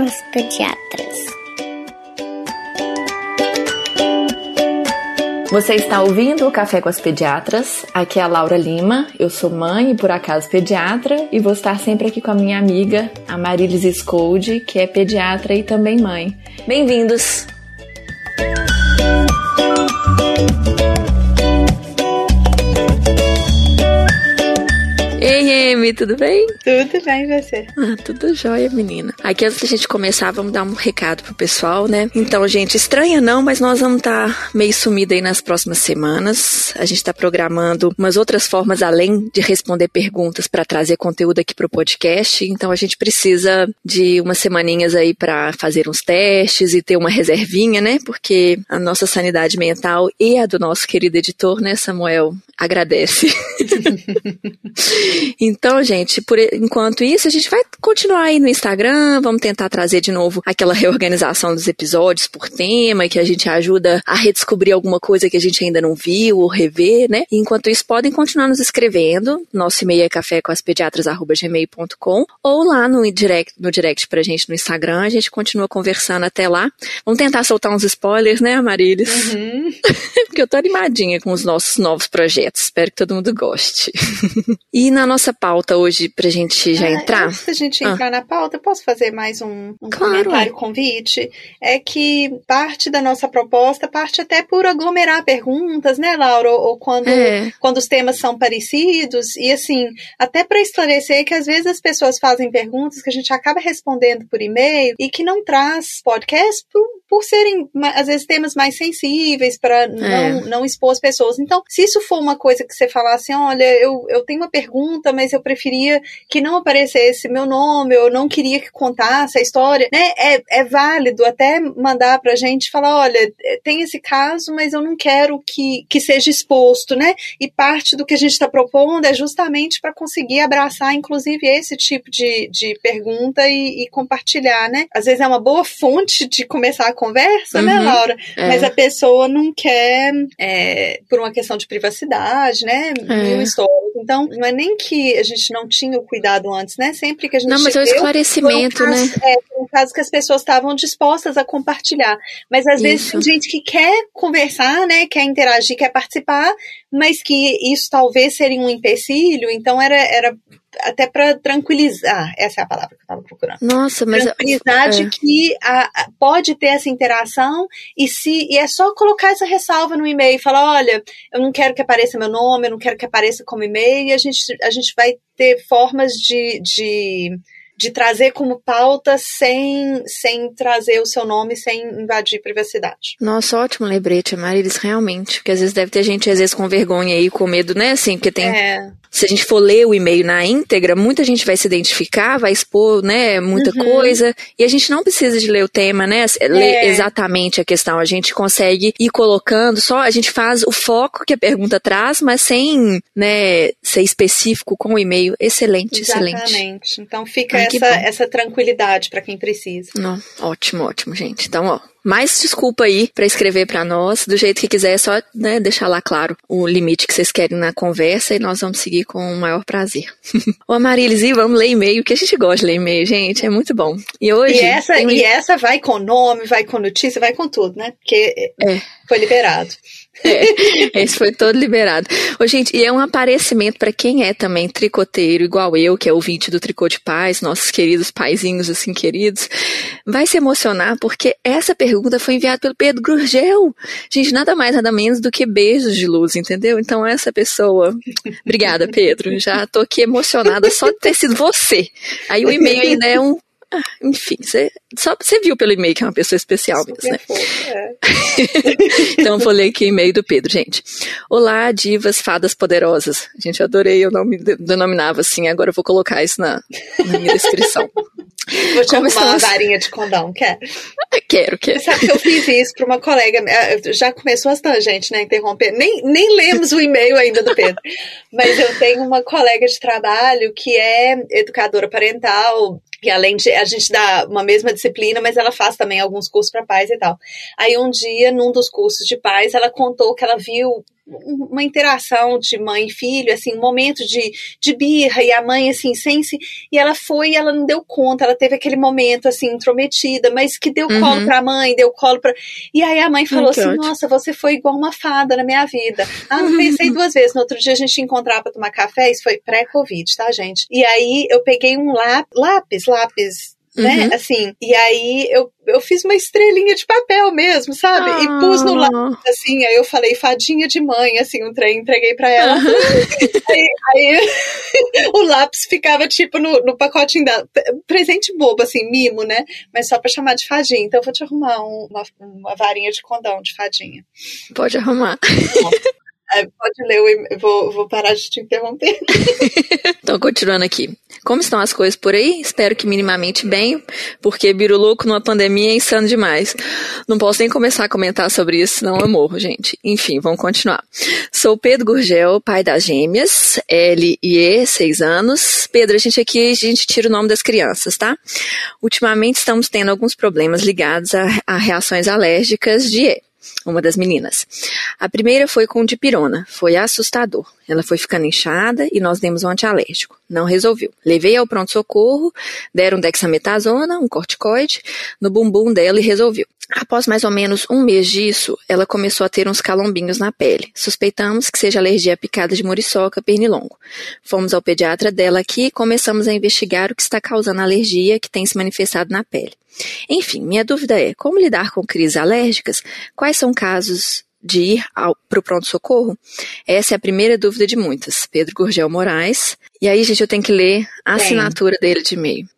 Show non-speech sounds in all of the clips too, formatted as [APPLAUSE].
os pediatras. Você está ouvindo o Café com as Pediatras? Aqui é a Laura Lima, eu sou mãe e por acaso pediatra e vou estar sempre aqui com a minha amiga, a Marilis Scoldi, que é pediatra e também mãe. Bem-vindos! Tudo bem? Tudo bem, você? Ah, tudo jóia, menina. Aqui antes da gente começar, vamos dar um recado pro pessoal, né? Então, gente, estranha não, mas nós vamos estar tá meio sumida aí nas próximas semanas. A gente tá programando umas outras formas além de responder perguntas para trazer conteúdo aqui pro podcast. Então, a gente precisa de umas semaninhas aí para fazer uns testes e ter uma reservinha, né? Porque a nossa sanidade mental e a do nosso querido editor, né, Samuel, agradece. [LAUGHS] Então, gente, por enquanto isso, a gente vai continuar aí no Instagram, vamos tentar trazer de novo aquela reorganização dos episódios por tema, que a gente ajuda a redescobrir alguma coisa que a gente ainda não viu ou rever, né? enquanto isso, podem continuar nos escrevendo. Nosso e-mail é cafécoaspediatras.gmail.com ou lá no direct, no direct pra gente no Instagram, a gente continua conversando até lá. Vamos tentar soltar uns spoilers, né, Marilis? Uhum. [LAUGHS] Porque eu tô animadinha com os nossos novos projetos. Espero que todo mundo goste. [LAUGHS] e na nossa pauta hoje, pra gente já ah, entrar. Antes da gente ah. entrar na pauta, posso fazer mais um, um claro. comentário, convite? É que parte da nossa proposta parte até por aglomerar perguntas, né, Laura? Ou, ou quando, é. quando os temas são parecidos. E assim, até para esclarecer que às vezes as pessoas fazem perguntas que a gente acaba respondendo por e-mail e que não traz podcast por, por serem, às vezes, temas mais sensíveis para é. não, não expor as pessoas. Então, se isso for uma coisa que você falar assim, olha, eu, eu tenho uma pergunta, mas eu preferia que não aparecesse meu nome, eu não queria que contasse a história, né? É, é válido até mandar pra gente falar, olha, tem esse caso, mas eu não quero que, que seja exposto, né? E parte do que a gente está propondo é justamente para conseguir abraçar, inclusive, esse tipo de, de pergunta e, e, compartilhar, né? Às vezes é uma boa fonte de começar a conversa, né, uhum, né, Laura? É. Mas a pessoa não quer, é, por uma questão de privacidade, né? É. Mil histórias. Então, não é nem que a gente não tinha o cuidado antes, né? Sempre que a gente. Não, mas é o esclarecimento, um caso, né? É, um caso que as pessoas estavam dispostas a compartilhar. Mas às isso. vezes tem gente que quer conversar, né? Quer interagir, quer participar, mas que isso talvez seria um empecilho. Então era, era até para tranquilizar, essa é a palavra que eu estava procurando. Nossa, mas tranquilizar é. de que a, a, pode ter essa interação e se e é só colocar essa ressalva no e-mail e falar, olha, eu não quero que apareça meu nome, eu não quero que apareça como e-mail e a gente a gente vai ter formas de, de de trazer como pauta sem, sem trazer o seu nome, sem invadir privacidade. Nossa, ótimo lembrete, Marilis, realmente. Porque às vezes deve ter gente, às vezes, com vergonha aí, com medo, né? Assim, porque tem. É. Se a gente for ler o e-mail na íntegra, muita gente vai se identificar, vai expor, né, muita uhum. coisa. E a gente não precisa de ler o tema, né? Ler é. exatamente a questão. A gente consegue ir colocando, só a gente faz o foco que a pergunta traz, mas sem, né, ser específico com o e-mail. Excelente, excelente. Exatamente. Então fica essa, essa tranquilidade para quem precisa. Não, ótimo, ótimo, gente. Então, ó, mais desculpa aí para escrever para nós, do jeito que quiser, é só né, deixar lá claro o limite que vocês querem na conversa e nós vamos seguir com o maior prazer. [LAUGHS] Ô Marilis, e vamos ler e-mail, que a gente gosta de ler e-mail, gente, é muito bom. E hoje... E essa, tem... e essa vai com nome, vai com notícia, vai com tudo, né? Porque é. foi liberado. É, [LAUGHS] esse foi todo liberado. Ô, gente, e é um aparecimento para quem é também tricoteiro, igual eu, que é ouvinte do Tricô de Paz, nossos queridos paizinhos assim queridos, vai se emocionar porque essa pergunta foi enviada pelo Pedro Gurgel. Gente, nada mais, nada menos do que beijos de luz, entendeu? Então, essa pessoa. Obrigada, Pedro. Já tô aqui emocionada só de ter sido você. Aí o e-mail ainda é um [LAUGHS] enfim, você, só você viu pelo e-mail que é uma pessoa especial mesmo, né? É. [LAUGHS] então vou ler aqui o e-mail do Pedro, gente. Olá, divas, fadas poderosas. Gente, adorei, eu não me denominava assim, agora eu vou colocar isso na, na minha descrição. [LAUGHS] Vou te arrumar uma varinha de condão, quer? Quero, quero. Você sabe que eu fiz isso para uma colega, eh, já começou as tangentes, né, interromper. Nem, nem lemos o e-mail ainda do Pedro. Mas eu tenho uma colega de trabalho que é educadora parental que além de a gente dá uma mesma disciplina, mas ela faz também alguns cursos para pais e tal. Aí um dia, num dos cursos de pais, ela contou que ela viu uma interação de mãe e filho, assim, um momento de, de birra, e a mãe, assim, sem se. E ela foi e ela não deu conta, ela teve aquele momento, assim, intrometida, mas que deu uhum. colo pra mãe, deu colo pra. E aí a mãe falou Muito assim. Nossa, você foi igual uma fada na minha vida. Ah, não pensei duas vezes. No outro dia a gente encontrar pra tomar café, isso foi pré-Covid, tá, gente? E aí eu peguei um lápis, lápis né? Uhum. Assim, e aí eu, eu fiz uma estrelinha de papel mesmo, sabe? Ah. E pus no lado, assim, aí eu falei fadinha de mãe, assim, um trem, entreguei pra ela. Uhum. [LAUGHS] aí, aí [LAUGHS] o lápis ficava tipo no, no pacotinho da. Presente bobo, assim, mimo, né? Mas só pra chamar de fadinha. Então eu vou te arrumar um, uma, uma varinha de condão de fadinha. Pode arrumar. Pode ler, eu vou, vou parar de te interromper. [LAUGHS] então, continuando aqui. Como estão as coisas por aí? Espero que minimamente bem, porque louco numa pandemia é insano demais. Não posso nem começar a comentar sobre isso, senão eu morro, gente. Enfim, vamos continuar. Sou Pedro Gurgel, pai das gêmeas, L e E, seis anos. Pedro, a gente aqui, a gente tira o nome das crianças, tá? Ultimamente estamos tendo alguns problemas ligados a, a reações alérgicas de E uma das meninas. A primeira foi com dipirona, foi assustador. Ela foi ficando inchada e nós demos um antialérgico. Não resolveu. Levei ao pronto-socorro, deram dexametasona, um corticoide, no bumbum dela e resolveu. Após mais ou menos um mês disso, ela começou a ter uns calombinhos na pele. Suspeitamos que seja alergia à picada de muriçoca pernilongo. Fomos ao pediatra dela aqui e começamos a investigar o que está causando a alergia que tem se manifestado na pele. Enfim, minha dúvida é como lidar com crises alérgicas? Quais são casos de ir para o pronto-socorro? Essa é a primeira dúvida de muitas. Pedro Gurgel Moraes. E aí, gente, eu tenho que ler a assinatura dele de e-mail.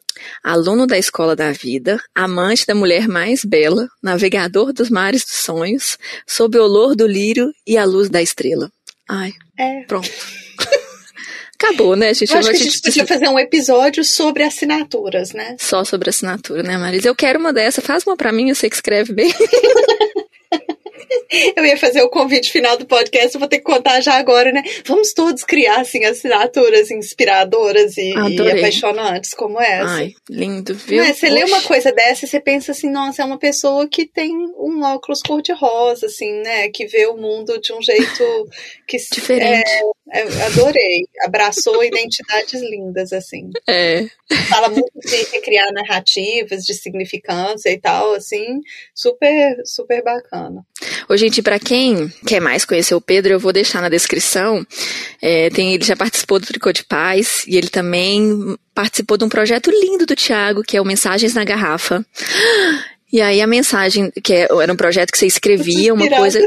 Aluno da Escola da Vida, amante da mulher mais bela, navegador dos mares dos sonhos, sob o olor do lírio e a luz da estrela. Ai, é. pronto. [LAUGHS] Acabou, né, gente? Eu acho que a gente podia fazer um episódio sobre assinaturas, né? Só sobre assinatura, né, Marisa? Eu quero uma dessa. Faz uma pra mim, eu sei que escreve bem. [LAUGHS] [LAUGHS] Eu ia fazer o convite final do podcast, eu vou ter que contar já agora, né? Vamos todos criar, assim, assinaturas inspiradoras e, e apaixonantes como essa. Ai, lindo, viu? É, você lê uma coisa dessa e você pensa assim, nossa, é uma pessoa que tem um óculos cor-de-rosa, assim, né? Que vê o mundo de um jeito [LAUGHS] que... Diferente. É, é, adorei. Abraçou [LAUGHS] identidades lindas, assim. É. Fala muito de recriar narrativas, de significância e tal, assim, super, super bacana. Ô, gente, para quem quer mais conhecer o Pedro, eu vou deixar na descrição. É, tem, ele já participou do Tricô de Paz e ele também participou de um projeto lindo do Tiago, que é o Mensagens na Garrafa. E aí a mensagem, que é, era um projeto que você escrevia, uma coisa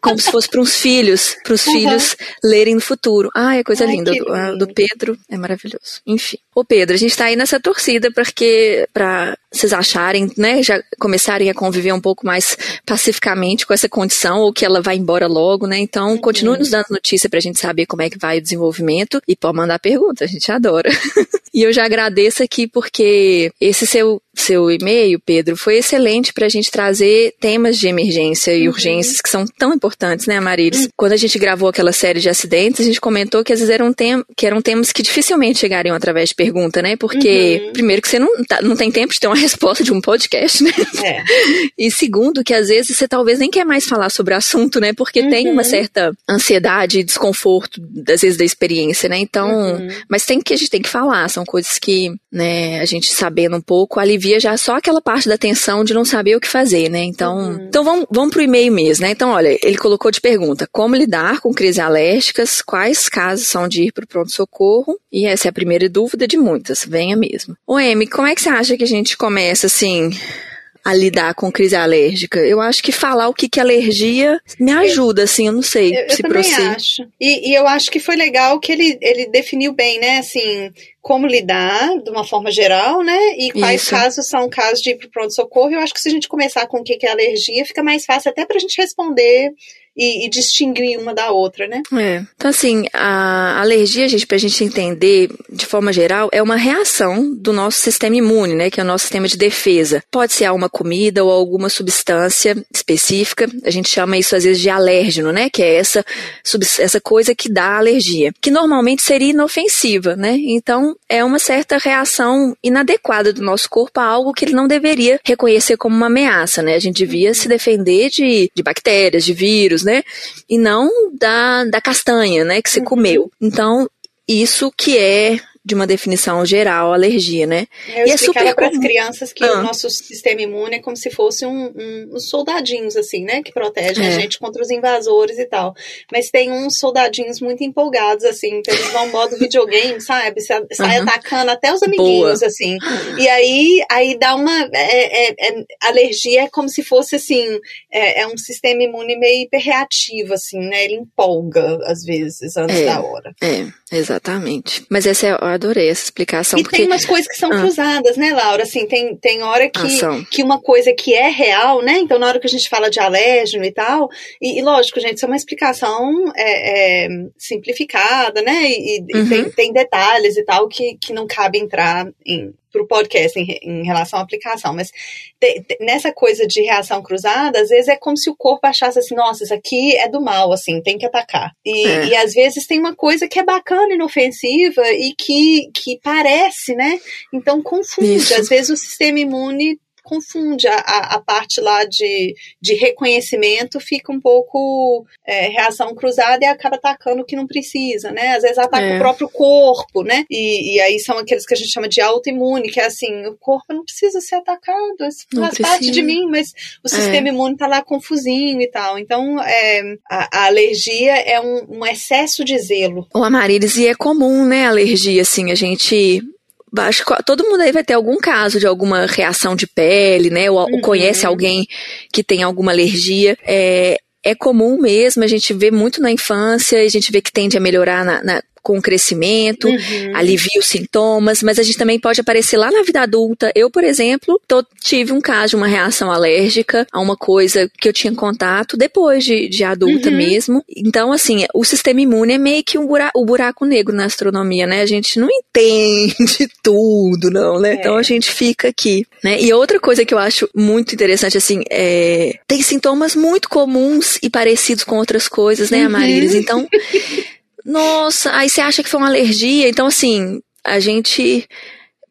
como se fosse para uns filhos, para os uhum. filhos lerem no futuro. Ah, é coisa Ai, linda. Do, do, Pedro é maravilhoso. Enfim. Ô Pedro, a gente está aí nessa torcida porque para vocês acharem, né, já começarem a conviver um pouco mais pacificamente com essa condição ou que ela vai embora logo, né? Então, uhum. continue nos dando notícia para a gente saber como é que vai o desenvolvimento e pode mandar pergunta, a gente adora. [LAUGHS] e eu já agradeço aqui porque esse seu seu e-mail, Pedro, foi excelente para a gente trazer temas de emergência e uhum. urgências que são tão importantes, né, Marilis? Uhum. Quando a gente gravou aquela série de acidentes, a gente comentou que às vezes eram, tem que eram temas que dificilmente chegariam através de pergunta, né? Porque, uhum. primeiro, que você não, tá, não tem tempo de ter uma resposta de um podcast, né? É. E segundo, que às vezes você talvez nem quer mais falar sobre o assunto, né? Porque tem uma uhum. certa ansiedade e desconforto, às vezes, da experiência, né? Então, uhum. mas tem que a gente tem que falar, são coisas que, né, a gente sabendo um pouco alivia já só aquela parte da tensão de não saber o que fazer, né? Então, uhum. então vamos, vamos pro e-mail mesmo, né? Então, olha, ele colocou de pergunta: como lidar com crises alérgicas? Quais casos são de ir pro pronto-socorro? E essa é a primeira dúvida de muitas, venha mesmo. O M, como é que você acha que a gente começa assim? a lidar com crise alérgica. Eu acho que falar o que, que é alergia me ajuda, assim, eu não sei eu, se eu também acho. E, e, eu acho que foi legal que ele, ele definiu bem, né, assim, como lidar de uma forma geral, né? E quais Isso. casos são casos de ir para pronto-socorro. Eu acho que se a gente começar com o que é alergia, fica mais fácil até para a gente responder e, e, distinguir uma da outra, né? É. Então, assim, a alergia, gente, pra gente entender de forma geral, é uma reação do nosso sistema imune, né? Que é o nosso sistema de defesa. Pode ser a uma comida ou alguma substância específica. A gente chama isso às vezes de alérgeno, né? Que é essa, essa coisa que dá alergia. Que normalmente seria inofensiva, né? Então, Então, é uma certa reação inadequada do nosso corpo a algo que ele não deveria reconhecer como uma ameaça, né? A gente devia se defender de, de bactérias, de vírus, né? E não da, da castanha, né? Que você comeu. Então, isso que é de uma definição geral, alergia, né? Eu e é super para as crianças que ah. o nosso sistema imune é como se fosse um, um, uns soldadinhos, assim, né? Que protegem é. a gente contra os invasores e tal. Mas tem uns soldadinhos muito empolgados, assim, então eles vão modo videogame, sabe? Sai uhum. atacando até os amiguinhos, Boa. assim. E aí, aí dá uma. É, é, é, alergia é como se fosse, assim, é, é, um sistema imune meio hiperreativo, assim, né? Ele empolga, às vezes, antes é, da hora. É, exatamente. Mas essa é adorei essa explicação. E porque... tem umas coisas que são ah. cruzadas, né, Laura? Assim, tem, tem hora que, ah, que uma coisa que é real, né? Então, na hora que a gente fala de alérgeno e tal, e, e lógico, gente, isso é uma explicação é, é, simplificada, né? E, e uhum. tem, tem detalhes e tal que, que não cabe entrar em, para o podcast em, em, relação à aplicação, mas te, te, nessa coisa de reação cruzada, às vezes é como se o corpo achasse assim, nossa, isso aqui é do mal, assim, tem que atacar. E, é. e às vezes tem uma coisa que é bacana, inofensiva e que, que parece, né? Então confunde. Isso. Às vezes o sistema imune confunde a, a, parte lá de, de reconhecimento, fica um pouco é, reação cruzada e acaba atacando o que não precisa, né? Às vezes ataca é. o próprio corpo, né? E, e aí são aqueles que a gente chama de autoimune, que é assim, o corpo não precisa ser atacado, isso faz precisa. parte de mim, mas o é. sistema é. imune tá lá confusinho e tal. Então, é, a, a alergia é um, um excesso de zelo. O Amarilis, e é comum, né, alergia, assim, a gente acho que todo mundo aí vai ter algum caso de alguma reação de pele, né? Ou, uhum. conhece alguém que tem alguma alergia. É, é comum mesmo, a gente vê muito na infância, a gente vê que tende a melhorar na, na, com o crescimento, uhum. alivia os sintomas, mas a gente também pode aparecer lá na vida adulta. Eu, por exemplo, tô, tive um caso de uma reação alérgica a uma coisa que eu tinha contato depois de, de adulta uhum. mesmo. Então, assim, o sistema imune é meio que um buraco, o buraco negro na astronomia, né? A gente não entende [LAUGHS] tudo, não, né? É. Então a gente fica aqui, né? E outra coisa que eu acho muito interessante, assim, é... Tem sintomas muito comuns e parecidos com outras coisas, né, Amarilis? Uhum. Então... [LAUGHS] Nossa, aí você acha que foi uma alergia. Então, assim, a gente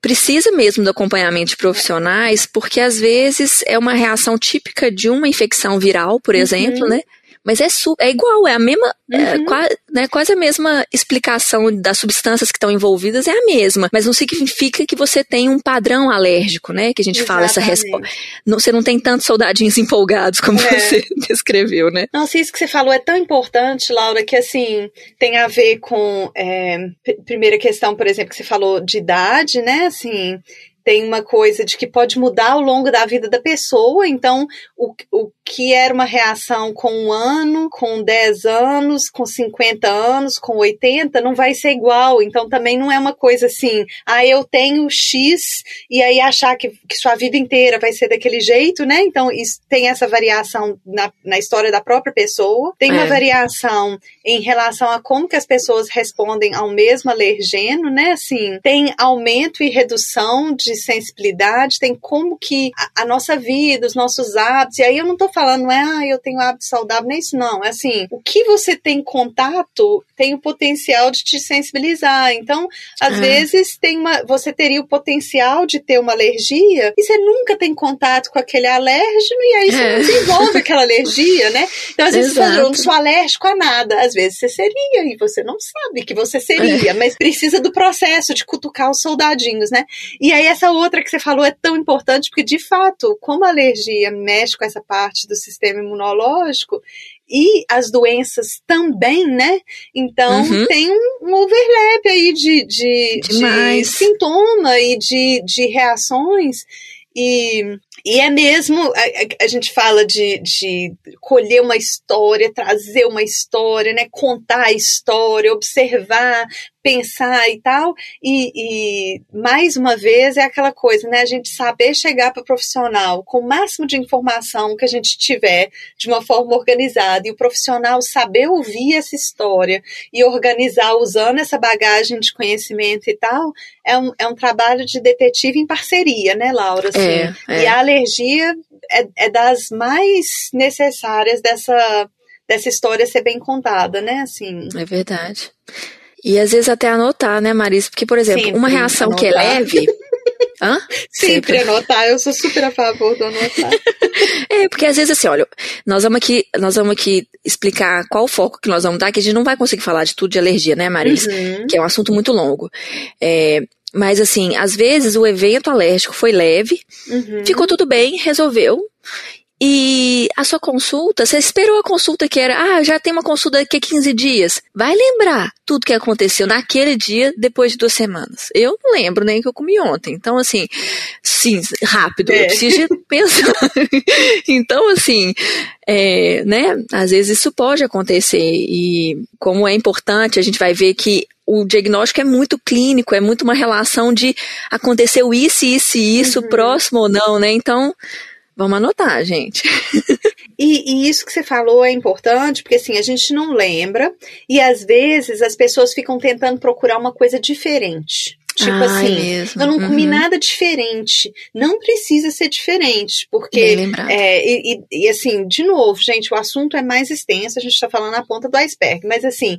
precisa mesmo do acompanhamento de profissionais, porque às vezes é uma reação típica de uma infecção viral, por uhum. exemplo, né? Mas é, é igual, é a mesma, é uhum. é, quase, né, quase a mesma explicação das substâncias que estão envolvidas é a mesma. Mas não significa que você tem um padrão alérgico, né? Que a gente Exatamente. fala essa resposta. Você não tem tantos soldadinhos [LAUGHS] empolgados como é. você [LAUGHS] descreveu, né? Nossa, isso que você falou é tão importante, Laura, que assim, tem a ver com. É, primeira questão, por exemplo, que você falou de idade, né? Assim, tem uma coisa de que pode mudar ao longo da vida da pessoa, então o, o que era uma reação com um ano, com 10 anos, com 50 anos, com 80, não vai ser igual. Então também não é uma coisa assim, ah, eu tenho X e aí achar que, que sua vida inteira vai ser daquele jeito, né? Então isso, tem essa variação na, na história da própria pessoa, tem é. uma variação em relação a como que as pessoas respondem ao mesmo alergeno, né? Assim, tem aumento e redução de sensibilidade, tem como que a, a, nossa vida, os nossos hábitos, e aí eu não tô falando, não é, ah, eu tenho hábito saudável, nem isso não, é assim, o que você tem contato tem o potencial de te sensibilizar, então, às ah. vezes tem uma, você teria o potencial de ter uma alergia, e você nunca tem contato com aquele alérgeno, e aí você é. desenvolve [LAUGHS] aquela alergia, né? Então, às vezes Exato. você fala, eu não sou alérgico a nada, às vezes você seria, e você não sabe que você seria, é. mas precisa do processo de cutucar os soldadinhos, né? E aí essa outra que você falou é tão importante, porque de fato, como a alergia mexe com essa parte do sistema imunológico, e as doenças também, né? Então uhum. tem um, um, overlap aí de, de, de sintoma e de, de reações. E, e é mesmo, a, a, gente fala de, de colher uma história, trazer uma história, né? Contar a história, observar, pensar e tal. E, e, mais uma vez é aquela coisa, né? A gente saber chegar para o profissional com o máximo de informação que a gente tiver, de uma forma organizada, e o profissional saber ouvir essa história e organizar usando essa bagagem de conhecimento e tal, é um, é um trabalho de detetive em parceria, né, Laura? Assim, é, é. E a alergia é, é das mais necessárias dessa, dessa história ser bem contada, né? Assim. É verdade. E às vezes até anotar, né, Marisa? Porque, por exemplo, Sempre uma reação anotar. que é leve. [LAUGHS] Hã? Sempre, Sempre anotar, eu sou super a favor do anotar. [LAUGHS] é, porque às vezes assim, olha, nós vamos aqui, nós vamos aqui explicar qual o foco que nós vamos dar, que a gente não vai conseguir falar de tudo de alergia, né, Marisa? Uhum. Que é um assunto muito longo. É, mas assim, às vezes o evento alérgico foi leve, uhum. ficou tudo bem, resolveu. E a sua consulta, você esperou a consulta que era, ah, já tem uma consulta daqui a 15 dias. Vai lembrar tudo que aconteceu naquele dia, depois de duas semanas. Eu não lembro nem que eu comi ontem. Então, assim, sim, rápido, é. eu preciso [LAUGHS] pensar. então, assim, é, né, às vezes isso pode acontecer. E como é importante, a gente vai ver que o diagnóstico é muito clínico, é muito uma relação de aconteceu isso, isso e isso, uhum. próximo ou não, né? Então, Vamos anotar, gente. [LAUGHS] E, e, isso que você falou é importante, porque assim, a gente não lembra, e às vezes as pessoas ficam tentando procurar uma coisa diferente. Tipo ah, assim, mesmo. eu não comi uhum. nada diferente. Não precisa ser diferente, porque. É, e, e, e, assim, de novo, gente, o assunto é mais extenso, a gente está falando na ponta do iceberg. Mas assim,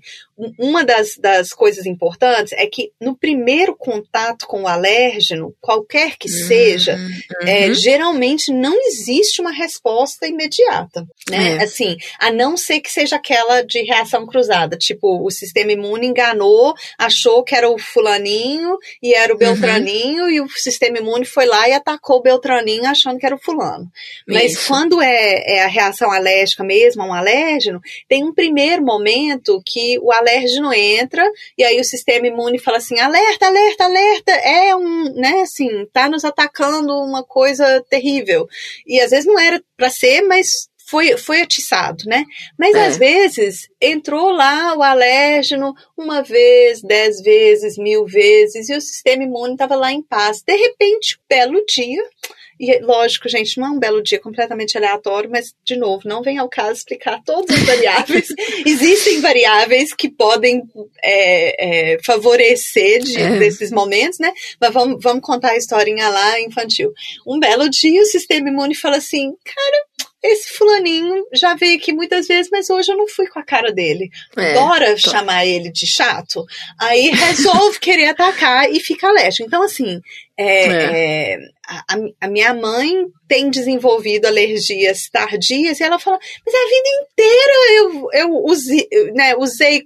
uma das, das coisas importantes é que no primeiro contato com o alérgeno, qualquer que uhum. seja, é, uhum. geralmente não existe uma resposta imediata. Né? É. Assim, a não ser que seja aquela de reação cruzada, tipo, o sistema imune enganou, achou que era o fulaninho e era o uhum. Beltraninho, uhum. e o sistema imune foi lá e atacou o Beltraninho achando que era o fulano. Mas Isso. quando é, é, a reação alérgica mesmo, um alérgeno, tem um primeiro momento que o alérgeno entra, e aí o sistema imune fala assim: alerta, alerta, alerta, é um, né, assim, tá nos atacando uma coisa terrível. E às vezes não era para ser, mas foi, foi atiçado, né? Mas é. às vezes entrou lá o alérgeno uma vez, dez vezes, mil vezes, e o sistema imune estava lá em paz. De repente, belo dia, e lógico, gente, não é um belo dia completamente aleatório, mas, de novo, não vem ao caso explicar todas as variáveis. [LAUGHS] Existem variáveis que podem é, é, favorecer de, é. desses momentos, né? Mas vamos, vamos contar a historinha lá infantil. Um belo dia, o sistema imune fala assim: cara, esse fulaninho já veio aqui muitas vezes, mas hoje eu não fui com a cara dele. É, Bora tô... chamar ele de chato? Aí resolve [LAUGHS] querer atacar e fica alérgico. Então, assim, é, é. é a, a, minha mãe tem desenvolvido alergias tardias e ela fala, mas a vida inteira eu, eu usei, né, usei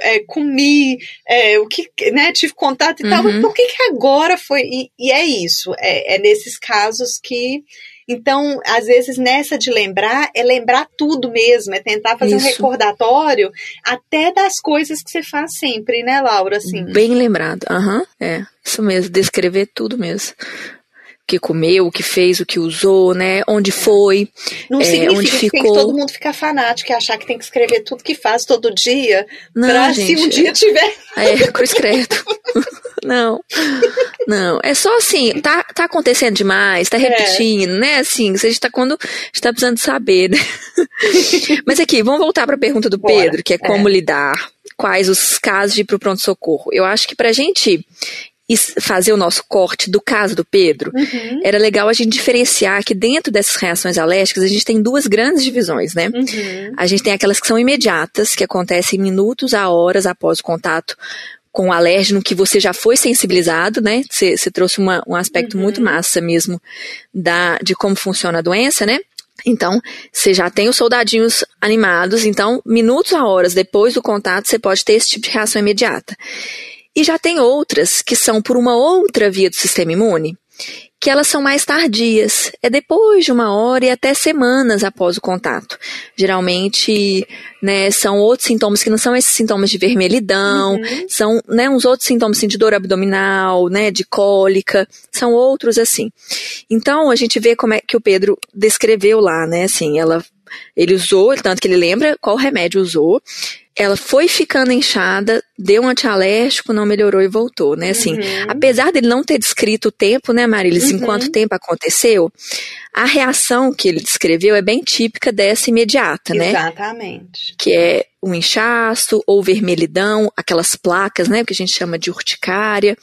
é, comi, é, o que, né, tive contato e uhum. tal, mas por que, que agora foi? E, e é isso, é, é nesses casos que então, às vezes, nessa de lembrar, é lembrar tudo mesmo, é tentar fazer Isso. um recordatório até das coisas que você faz sempre, né, Laura? Assim. Bem lembrado, aham, uhum. é, isso mesmo, descrever tudo mesmo que comeu, o que fez, o que usou, né? Onde foi, Não é, significa onde que ficou. Tem que todo mundo ficar fanático e achar que tem que escrever tudo que faz todo dia. Não, pra gente, se um dia tiver. É, cruz credo. [LAUGHS] Não, não. É só assim, tá, tá acontecendo demais, tá é. repetindo, é. né? Assim, a gente tá quando está precisando saber, né? [LAUGHS] Mas aqui, vamos voltar para a pergunta do Bora. Pedro, que é como é. lidar, quais os casos de ir pro pronto-socorro. Eu acho que pra gente fazer o nosso corte do caso do Pedro, uhum. era legal a gente diferenciar que dentro dessas reações alérgicas a gente tem duas grandes divisões, né? Uhum. A gente tem aquelas que são imediatas, que acontecem minutos a horas após o contato com o alérgeno que você já foi sensibilizado, né? Você, trouxe uma, um aspecto uhum. muito massa mesmo da, de como funciona a doença, né? Então, você já tem os soldadinhos animados, então, minutos a horas depois do contato, você pode ter esse tipo de reação imediata. E já tem outras que são por uma outra via do sistema imune, que elas são mais tardias, é depois de uma hora e até semanas após o contato. Geralmente, né, são outros sintomas que não são esses sintomas de vermelhidão, uhum. são, né, uns outros sintomas assim, de dor abdominal, né, de cólica, são outros assim. Então, a gente vê como é que o Pedro descreveu lá, né, assim, ela ele usou, tanto que ele lembra qual remédio usou, ela foi ficando inchada, deu um antialérgico, não melhorou e voltou, né? Assim, uhum. apesar dele não ter descrito o tempo, né, Marilis, uhum. em quanto tempo aconteceu, a reação que ele descreveu é bem típica dessa imediata, né? Exatamente. Que é o um inchaço ou vermelhidão, aquelas placas, né, que a gente chama de urticária,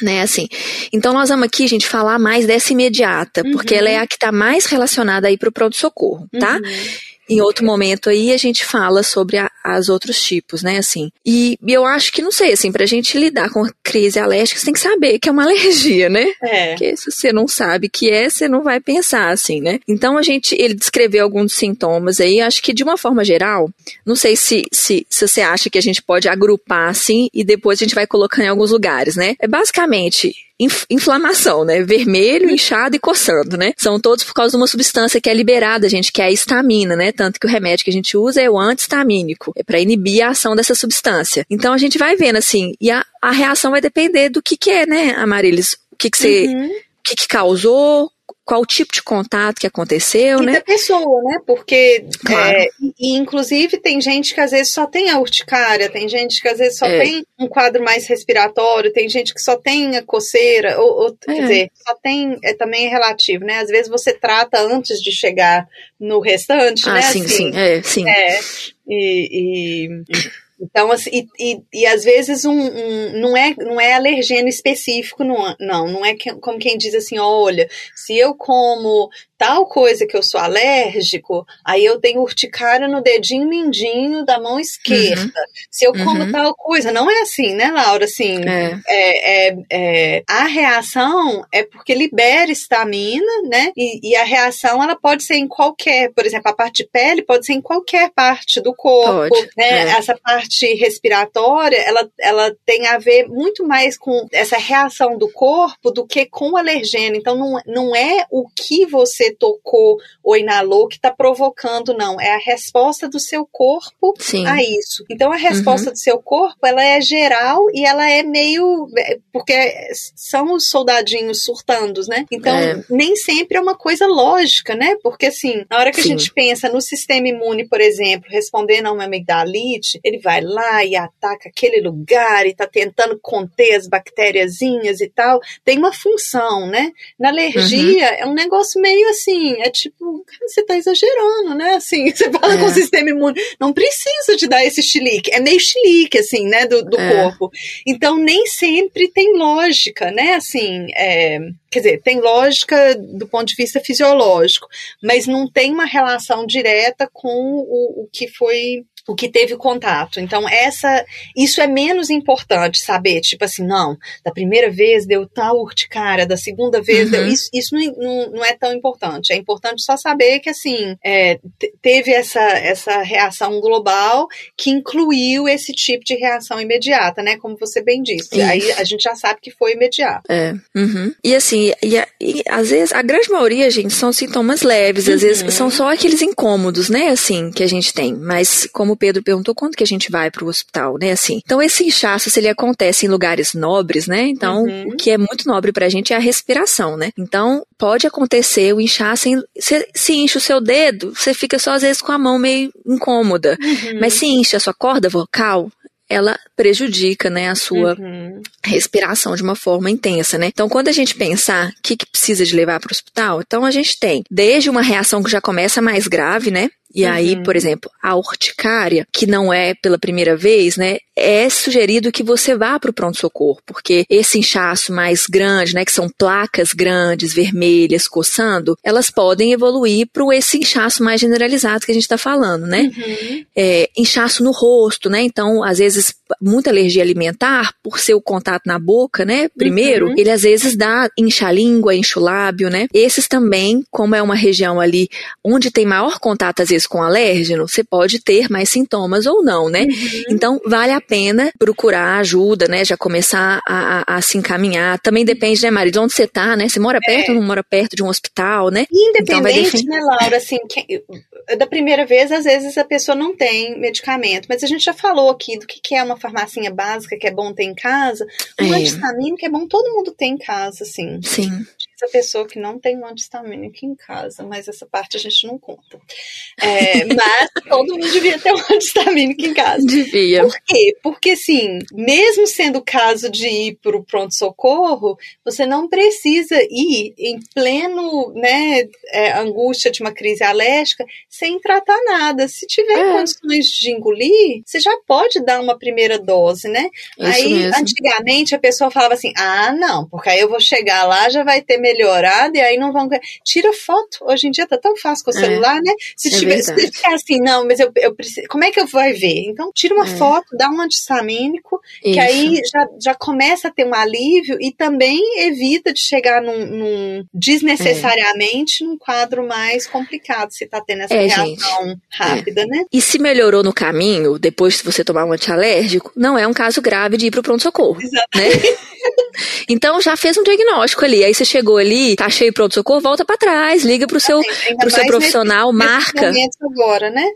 né, assim. Então nós vamos aqui, gente, falar mais dessa imediata, uhum. porque ela é a que está mais relacionada aí para o pronto-socorro, tá? Uhum. Em outro momento aí a gente fala sobre a, as outros tipos, né, assim. E, e, eu acho que, não sei, assim, pra gente lidar com crise alérgica, você tem que saber que é uma [LAUGHS] alergia, né? É. Porque se você não sabe que é, você não vai pensar assim, né? Então a gente, ele descreveu alguns sintomas aí, acho que de uma forma geral, não sei se, se, se você acha que a gente pode agrupar assim e depois a gente vai colocando em alguns lugares, né? É basicamente inflamação, né? Vermelho, inchado e coçando, né? São todos por causa de uma substância que é liberada, gente, que é a histamina, né? Tanto que o remédio que a gente usa é o antihistamínico, é para inibir a ação dessa substância. Então a gente vai vendo assim, e a, a reação vai depender do que que é, né, Amarilis? O que que você, uhum. o que que causou, qual tipo de contato que aconteceu, e né? da pessoa, né? Porque, claro. é, e, inclusive, tem gente que às vezes só tem a urticária, tem gente que às vezes só é. tem um quadro mais respiratório, tem gente que só tem a coceira, ou, ou é. quer dizer, só tem, é, também é relativo, né? Às vezes você trata antes de chegar no restante, ah, né? sim, assim, sim, é, sim. É, e, e então, assim, e, e, e, às vezes um, um, não, é, não é alergeno específico, não, não, não é que, como quem diz assim, olha, se eu como tal coisa que eu sou alérgico, aí eu tenho urticária no dedinho mindinho da mão esquerda. Uhum. Se eu como uhum. tal coisa, não é assim, né, Laura? Assim, é. É, é, é a reação é porque libera estamina, né? E, e, a reação ela pode ser em qualquer, por exemplo, a parte de pele pode ser em qualquer parte do corpo, pode, né? É. Essa parte respiratória, ela, ela tem a ver muito mais com essa reação do corpo do que com o alergênio. Então, não, não é o que você tocou ou inalou que está provocando, não. É a resposta do seu corpo Sim. a isso. Então a resposta uhum. do seu corpo ela é geral e ela é meio. É, porque são os soldadinhos surtando, né? Então é. nem sempre é uma coisa lógica, né? Porque assim, na hora que Sim. a gente pensa no sistema imune, por exemplo, respondendo a uma amigdalite, ele vai lá e ataca aquele lugar e tá tentando conter as bactériazinhas e tal. Tem uma função, né? Na alergia uhum. é um negócio meio assim assim, é tipo, cara, você tá exagerando, né? Assim, [LAUGHS] você fala é. com o sistema imune, não precisa te dar esse chilique, é meio chilique, assim, né, do, do é. corpo. Então, nem sempre tem lógica, né, assim, é, quer dizer, tem lógica do ponto de vista fisiológico, mas não tem uma relação direta com o, o que foi o que teve contato. Então, essa, isso é menos importante saber, tipo assim, não, da primeira vez deu tal urticária, da segunda vez uhum. deu. Isso, isso não, não, não, é tão importante. É importante só saber que, assim, é, teve essa, essa reação global que incluiu esse tipo de reação imediata, né? Como você bem disse. Isso. Aí a gente já sabe que foi imediato. É. Uhum. E assim, e, e, às vezes, a grande maioria, gente, são sintomas leves, às uhum. vezes são só aqueles incômodos, né? Assim, que a gente tem. Mas, como como o Pedro perguntou, quando que a gente vai para o hospital, né? Assim, então esse inchaço, se ele acontece em lugares nobres, né? Então, uhum. o que é muito nobre para a gente é a respiração, né? Então, pode acontecer o inchaço, em, se, se incha o seu dedo, você fica só às vezes com a mão meio incômoda. Uhum. Mas se incha a sua corda vocal, ela prejudica, né, a sua uhum. respiração de uma forma intensa, né? Então, quando a gente pensar o que, que precisa de levar para o hospital, então a gente tem desde uma reação que já começa mais grave, né? E uhum. aí, por exemplo, a urticária, que não é pela primeira vez, né, é sugerido que você vá para o pronto-socorro, porque esse inchaço mais grande, né, que são placas grandes, vermelhas, coçando, elas podem evoluir para esse inchaço mais generalizado que a gente está falando, né? Uhum. É, inchaço no rosto, né? Então, às vezes, muita alergia alimentar, por ser o contato na boca, né? Primeiro, uhum. ele às vezes dá incha a língua, incha o lábio, né? Esses também, como é uma região ali onde tem maior contato, às vezes, com alérgeno, você pode ter mais sintomas ou não, né? Uhum. Então, vale a pena procurar ajuda, né? Já começar a, a, a, se encaminhar. Também depende, né, Mari, de onde você tá, né? Você mora perto é. ou não mora perto de um hospital, né? Independente, então, né, Laura, assim, que, da primeira vez, às vezes a pessoa não tem medicamento, mas a gente já falou aqui do que, que é uma farmacinha básica que é bom ter em casa. Um é. antistamínico é bom todo mundo ter em casa, assim. Sim essa pessoa que não tem um antistamínico em casa, mas essa parte a gente não conta. É, [LAUGHS] mas todo mundo devia ter um antistamínico em casa. Devia. Por quê? Porque, assim, mesmo sendo o caso de ir para o pronto-socorro, você não precisa ir em pleno né, é, angústia de uma crise alérgica sem tratar nada. Se tiver é. condições de engolir, você já pode dar uma primeira dose, né? Isso aí, mesmo. antigamente, a pessoa falava assim: ah, não, porque aí eu vou chegar lá, já vai ter melhorado e aí não vão. Tira foto. Hoje em dia tá tão fácil com o é. celular, né? Se é tiver se ficar assim, não, mas eu, eu preciso. Como é que eu vou ver? Então, tira uma é. foto, dá um antistamínico, Isso. que aí já, já começa a ter um alívio e também evita de chegar num, num desnecessariamente num quadro mais complicado, se tá tendo essa reação gente. rápida, né? E se melhorou no caminho, depois de você tomar um antialérgico, não é um caso grave de ir pro pronto-socorro. Né? [LAUGHS] então já fez um diagnóstico ali. Aí você chegou ali, tá cheio pronto-socorro, volta para trás, liga pro seu, pro seu profissional, nesse, marca. Nesse agora, né?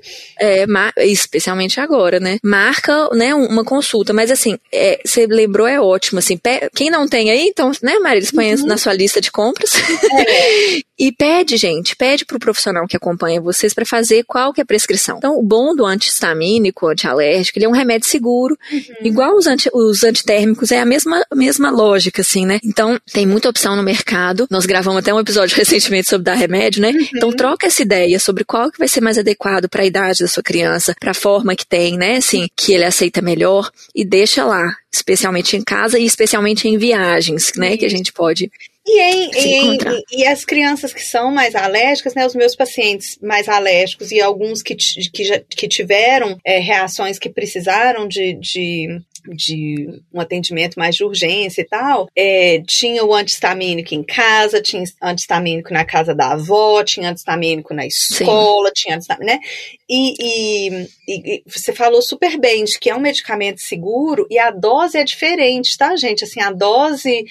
É, especialmente agora, né? Marca, né, uma consulta. Mas assim, é, você lembrou, é ótimo. Assim, quem não tem aí, então, né, Maria, põe uhum. na sua lista de compras. É. [LAUGHS] e pede, gente, pede pro profissional que acompanha vocês para fazer qual que é a prescrição. Então, o bom do antihistamínico, antialérgico, ele é um remédio seguro, uhum. igual os, anti, os antitérmicos, é a mesma, mesma lógica, assim, né? Então, tem muita opção no mercado. Nós gravamos até um episódio [LAUGHS] recentemente sobre dar remédio, né? Uhum. Então, troca essa ideia sobre qual que vai ser mais adequado para a idade da sua criança, para a forma que tem, né? Assim, que ele aceita melhor e deixa lá, especialmente em casa e especialmente em viagens, né? Que a gente pode e, em, em, e, as crianças que são mais alérgicas, né, os meus pacientes mais alérgicos e alguns que, que, já, que tiveram é, reações que precisaram de, de de um atendimento mais de urgência e tal, é, tinha o antistamínico em casa, tinha antistamínico na casa da avó, tinha antistamínico na escola, Sim. tinha antistamínico, né? E, e, e, você falou super bem de que é um medicamento seguro e a dose é diferente, tá, gente? Assim, a dose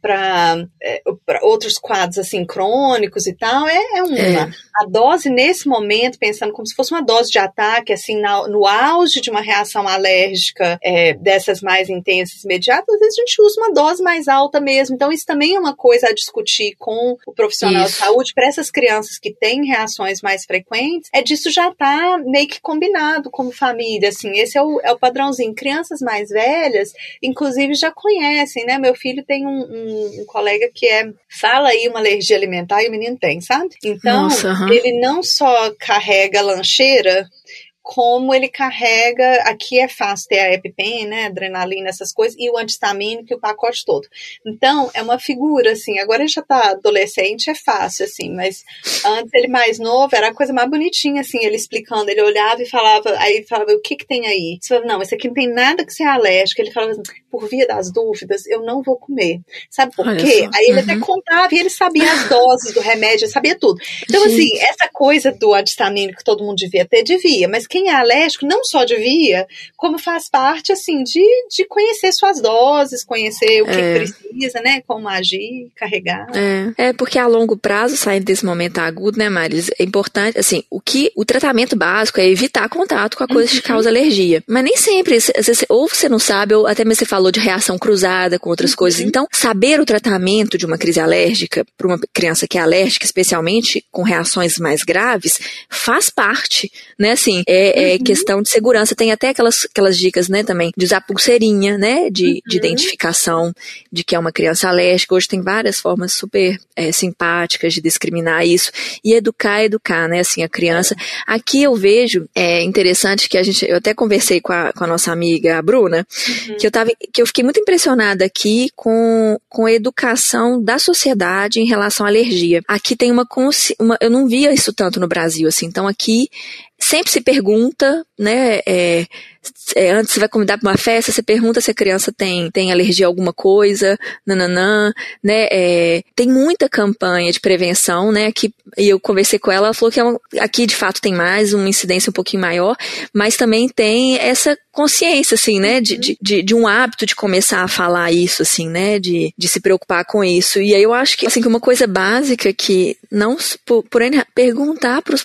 para é, outros quadros assim crônicos e tal é, é uma. É. A dose nesse momento, pensando como se fosse uma dose de ataque, assim, na, no auge de uma reação alérgica é, dessas mais intensas imediatas, às vezes a gente usa uma dose mais alta mesmo. Então, isso também é uma coisa a discutir com o profissional isso. de saúde para essas crianças que têm reações mais frequentes. É disso já tá meio que combinado como família, assim. Esse é o, é o padrãozinho. Crianças mais velhas, inclusive, já conhecem, né? Meu filho tem um um, um, colega que é fala aí uma alergia alimentar e o menino tem, sabe? Então, Nossa, uhum. ele não só carrega lancheira como ele carrega, aqui é fácil ter a EpiPen, né, adrenalina, essas coisas, e o antistamínico e o pacote todo. Então, é uma figura, assim, agora ele já tá adolescente, é fácil, assim, mas antes ele mais novo, era a coisa mais bonitinha, assim, ele explicando, ele olhava e falava, aí falava, o que que tem aí? Você falava, não, esse aqui não tem nada que ser alérgico. Ele falava, assim, por via das dúvidas, eu não vou comer. Sabe por Olha quê? Só. Aí ele uhum. até contava e ele sabia as doses do remédio, sabia tudo. Então, Gente. assim, essa coisa do antistamínico que todo mundo devia ter, devia, mas quem é alérgico não só devia, como faz parte, assim, de, de conhecer suas doses, conhecer o que é. precisa, né? Como agir, carregar. É. é, porque a longo prazo, saindo desse momento agudo, né, Maris, é importante, assim, o que o tratamento básico é evitar contato com a coisa uhum. que causa alergia. Mas nem sempre, ou você não sabe, ou até mesmo você falou de reação cruzada com outras uhum. coisas. Então, saber o tratamento de uma crise alérgica para uma criança que é alérgica, especialmente com reações mais graves, faz parte, né? Assim, é, é uhum. questão de segurança. Tem até aquelas, aquelas dicas, né, também, de usar pulseirinha, né, de, uhum. de identificação de que é uma criança alérgica. Hoje tem várias formas super é, simpáticas de discriminar isso e educar, educar, né, assim, a criança. Aqui eu vejo, é interessante que a gente, eu até conversei com a, com a nossa amiga, a Bruna, uhum. que eu tava, que eu fiquei muito impressionada aqui com, com a educação da sociedade em relação à alergia. Aqui tem uma, uma eu não via isso tanto no Brasil, assim, então aqui sempre se pergunta, né, é, é, antes você vai convidar para uma festa, você pergunta se a criança tem, tem alergia a alguma coisa, nananã, né? É, tem muita campanha de prevenção, né? Que, e eu conversei com ela, ela falou que é uma, aqui de fato tem mais, uma incidência um pouquinho maior, mas também tem essa consciência, assim, né? De, de, de, um hábito de começar a falar isso, assim, né? De, de se preocupar com isso. E aí eu acho que, assim, que uma coisa básica que não, por, por perguntar para os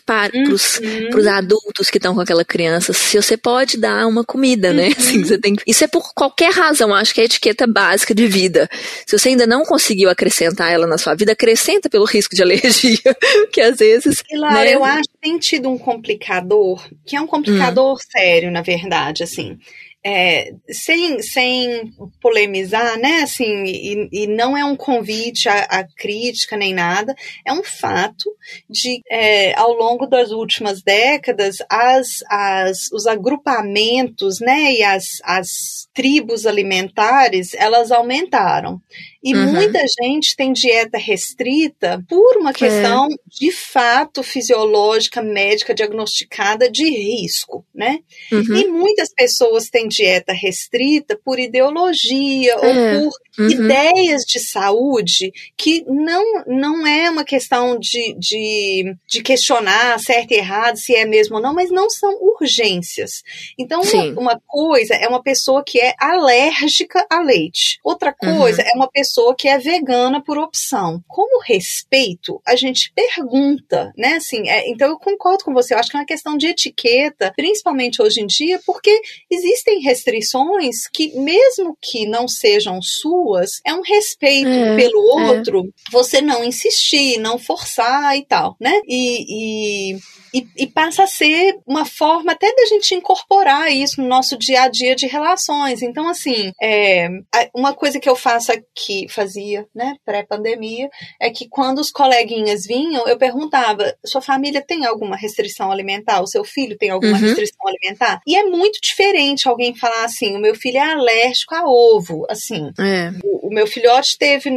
uhum. adultos que estão com aquela criança se você pode dar uma comida, né? Uhum. Assim, você tem, isso é por qualquer razão, acho que é a etiqueta básica de vida. Se você ainda não conseguiu acrescentar ela na sua vida, acrescenta pelo risco de alergia, [LAUGHS] que às vezes. E Laura, né? eu acho que tem tido um complicador, que é um complicador hum. sério, na verdade, assim. É, sem, sem polemizar, né? Assim, e, e não é um convite à, à, crítica nem nada, é um fato de, é, ao longo das últimas décadas, as, as, os agrupamentos, né? E as, as tribos alimentares, elas aumentaram. E uhum. muita gente tem dieta restrita por uma questão é. de fato fisiológica, médica, diagnosticada de risco, né? Uhum. E muitas pessoas têm dieta restrita por ideologia é. ou por uhum. ideias de saúde que não, não é uma questão de, de, de questionar certo e errado, se é mesmo ou não, mas não são urgências. Então, uma, uma, coisa é uma pessoa que é alérgica a leite. Outra coisa uhum. é uma pessoa que é vegana por opção. Como respeito, a gente pergunta, né? Assim, é, então eu concordo com você. Eu acho que é uma questão de etiqueta, principalmente hoje em dia, porque existem restrições que, mesmo que não sejam suas, é um respeito é, pelo é. outro, é. você não insistir, não forçar e tal, né? e, e e, e, passa a ser uma forma até da gente incorporar isso no nosso dia a dia de relações. Então, assim, é, uma coisa que eu faço aqui, fazia, né, pré-pandemia, é que quando os coleguinhas vinham, eu perguntava: sua família tem alguma restrição alimentar? O seu filho tem alguma uhum. restrição alimentar? E é muito diferente alguém falar assim: o meu filho é alérgico a ovo. Assim, é. o, o meu filhote teve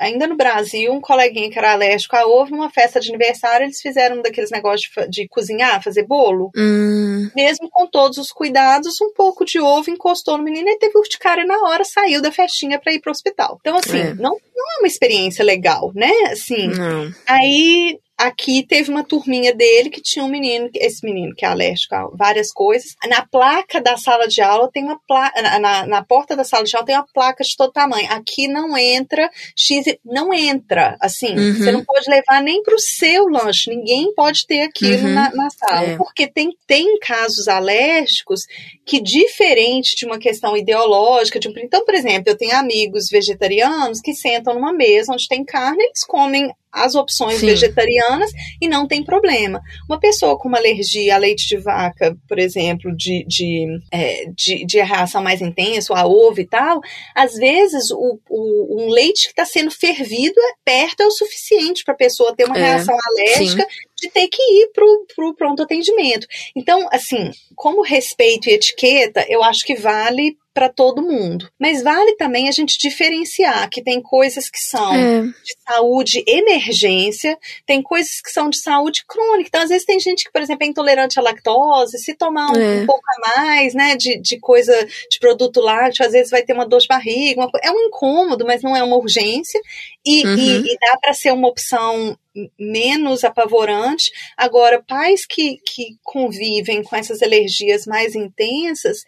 ainda no Brasil, um coleguinha que era alérgico a ovo, numa festa de aniversário, eles fizeram um daqueles negócios de, de cozinhar, fazer bolo. Hum. Mesmo com todos os cuidados, um pouco de ovo encostou no menino e teve urticária na hora, saiu da festinha para ir pro hospital. Então, assim, é. não, não é uma experiência legal, né? Assim, não. aí aqui teve uma turminha dele que tinha um menino, esse menino que é alérgico a várias coisas. Na placa da sala de aula tem uma placa, na, na porta da sala de aula tem uma placa de todo tamanho. Aqui não entra X, não entra, assim, uhum. você não pode levar nem para o seu lanche, ninguém pode ter aquilo uhum. na, na, sala, é. porque tem, tem casos alérgicos que, diferente de uma questão ideológica, de um, então, por exemplo, eu tenho amigos vegetarianos que sentam numa mesa onde tem carne, eles comem as opções Sim. vegetarianas e não tem problema. Uma pessoa com uma alergia a leite de vaca, por exemplo, de, de, é, de, de reação mais intensa, a ovo e tal, às vezes o, o um leite que está sendo fervido é perto é o suficiente para a pessoa ter uma é. reação alérgica Sim. de ter que ir para o pronto atendimento. Então, assim, como respeito e etiqueta, eu acho que vale para todo mundo. Mas vale também a gente diferenciar que tem coisas que são é. de saúde emergência, tem coisas que são de saúde crônica. Então, às vezes, tem gente que, por exemplo, é intolerante à lactose, se tomar um, é. um pouco a mais, né, de, de coisa, de produto lácteo, às vezes vai ter uma dor de barriga, uma, é um incômodo, mas não é uma urgência. E, uhum. e, e dá para ser uma opção menos apavorante. Agora, pais que, que convivem com essas alergias mais intensas,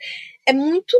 é muito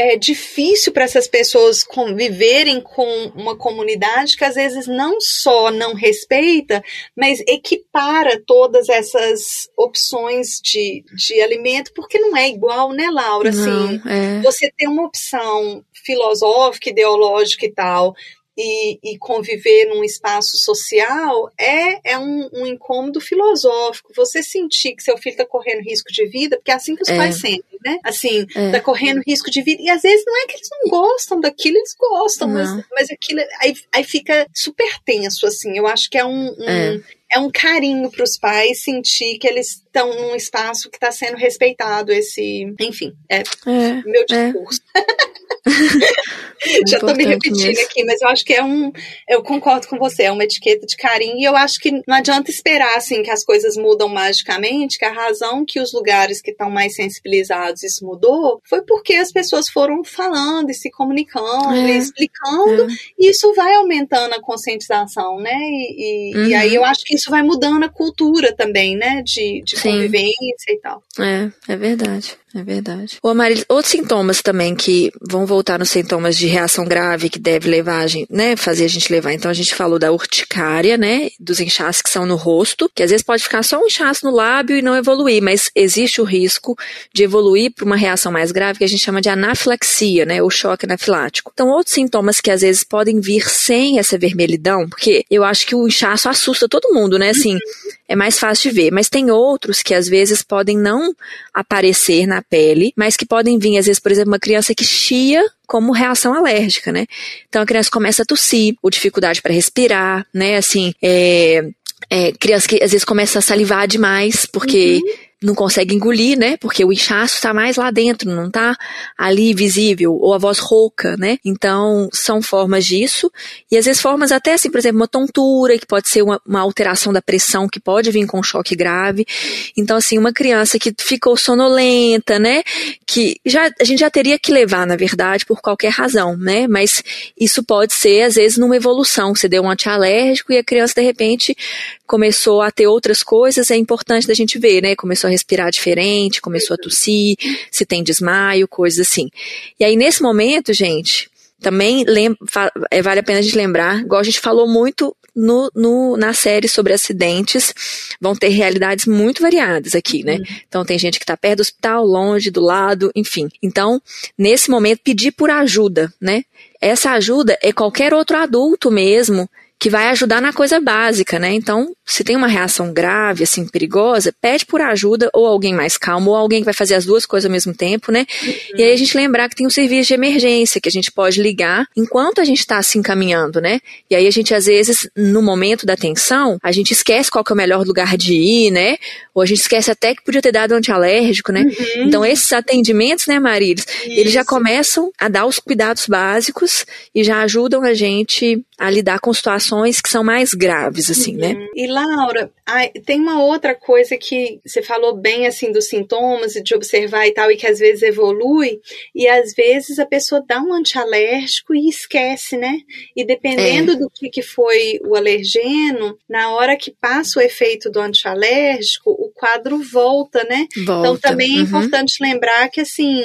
é difícil para essas pessoas conviverem com uma comunidade que às vezes não só não respeita, mas equipara todas essas opções de, de alimento, porque não é igual, né, Laura? Não, assim, é. você tem uma opção filosófica, ideológica e tal, e, e, conviver num espaço social é, é um, um, incômodo filosófico. Você sentir que seu filho está correndo risco de vida, porque é assim que os é. pais sentem, né? Assim, está é. correndo risco de vida. E às vezes não é que eles não gostam daquilo, eles gostam, mas, mas aquilo aí, aí fica super tenso, assim. Eu acho que é um, um é é um carinho para os pais sentir que eles estão num espaço que está sendo respeitado. Esse, enfim, é, é meu é. discurso. É. [LAUGHS] [LAUGHS] Já estou me repetindo mesmo. aqui, mas eu acho que é um. Eu concordo com você, é uma etiqueta de carinho, e eu acho que não adianta esperar assim que as coisas mudam magicamente, que a razão que os lugares que estão mais sensibilizados isso mudou foi porque as pessoas foram falando e se comunicando é. e explicando, é. e isso vai aumentando a conscientização, né? E, e, uhum. e aí eu acho que isso vai mudando a cultura também, né? De, de convivência e tal. É, é verdade. É verdade. Ô, Mari, outros sintomas também que vão voltar nos sintomas de reação grave que deve levar a gente, né, fazer a gente levar. Então a gente falou da urticária, né, dos inchaços que são no rosto, que às vezes pode ficar só um inchaço no lábio e não evoluir, mas existe o risco de evoluir para uma reação mais grave que a gente chama de anafilaxia, né, ou choque anafilático. Então outros sintomas que às vezes podem vir sem essa vermelhidão, porque eu acho que o inchaço assusta todo mundo, né, assim, é mais fácil de ver. Mas tem outros que às vezes podem não aparecer na pele, mas que podem vir, às vezes, por exemplo, uma criança que chia como reação alérgica, né? Então a criança começa a tossir, ou dificuldade para respirar, né? Assim, é, é, criança que às vezes começa a salivar demais, porque uhum não consegue engolir, né? Porque o inchaço está mais lá dentro, não está ali visível, ou a voz rouca, né? Então, são formas disso. E às vezes formas até assim, por exemplo, uma tontura, que pode ser uma, uma alteração da pressão, que pode vir com choque grave. Então, assim, uma criança que ficou sonolenta, né? Que já, a gente já teria que levar, na verdade, por qualquer razão, né? Mas isso pode ser, às vezes, numa evolução. Você deu um antialérgico e a criança, de repente, começou a ter outras coisas, é importante da gente ver, né? Começou a respirar diferente, começou a tossir, se tem desmaio, coisas assim. E aí, nesse momento, gente, também é, vale a pena a gente lembrar, igual a gente falou muito no, no, na série sobre acidentes, vão ter realidades muito variadas aqui, né? Uhum. Então tem gente que está perto do hospital, longe, do lado, enfim. Então, nesse momento, pedir por ajuda, né? Essa ajuda é qualquer outro adulto mesmo que vai ajudar na coisa básica, né? Então, se tem uma reação grave, assim, perigosa, pede por ajuda ou alguém mais calmo, ou alguém que vai fazer as duas coisas ao mesmo tempo, né? Uhum. E aí a gente lembrar que tem um serviço de emergência que a gente pode ligar enquanto a gente está se encaminhando, né? E aí a gente, às vezes, no momento da tensão, a gente esquece qual é o melhor lugar de ir, né? Ou a gente esquece até que podia ter dado antialérgico, né? Uhum. Então, esses atendimentos, né, Marilis, eles já começam a dar os cuidados básicos e já ajudam a gente a lidar com situações que são mais graves, assim, né? uhum. né? E Laura, tem uma outra coisa que você falou bem, assim, dos sintomas e de observar e tal, e que às vezes evolui, e às vezes a pessoa dá um antialérgico e esquece, né? E dependendo é. do que, que foi o alergeno, na hora que passa o efeito do antialérgico, o quadro volta, né? Volta. Então também é uhum. importante lembrar que, assim,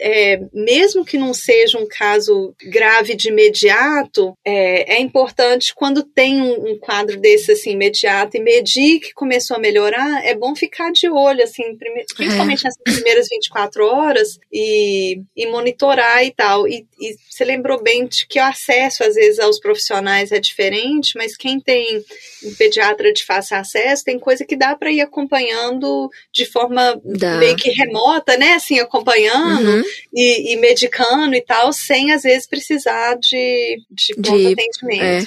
é, mesmo que não seja um caso grave de imediato, é, é importante quando tem um, um, quadro desse assim imediato e medir que começou a melhorar, é bom ficar de olho, assim, prime principalmente é. nessas primeiras 24 horas e, e monitorar e tal. E, e você lembrou bem de que o acesso, às vezes, aos profissionais é diferente, mas quem tem um pediatra de fácil acesso, tem coisa que dá para ir acompanhando de forma dá. meio que remota, né? Assim, acompanhando. Uhum e, e, medicando e tal, sem às vezes precisar de, de, de atendimento. É.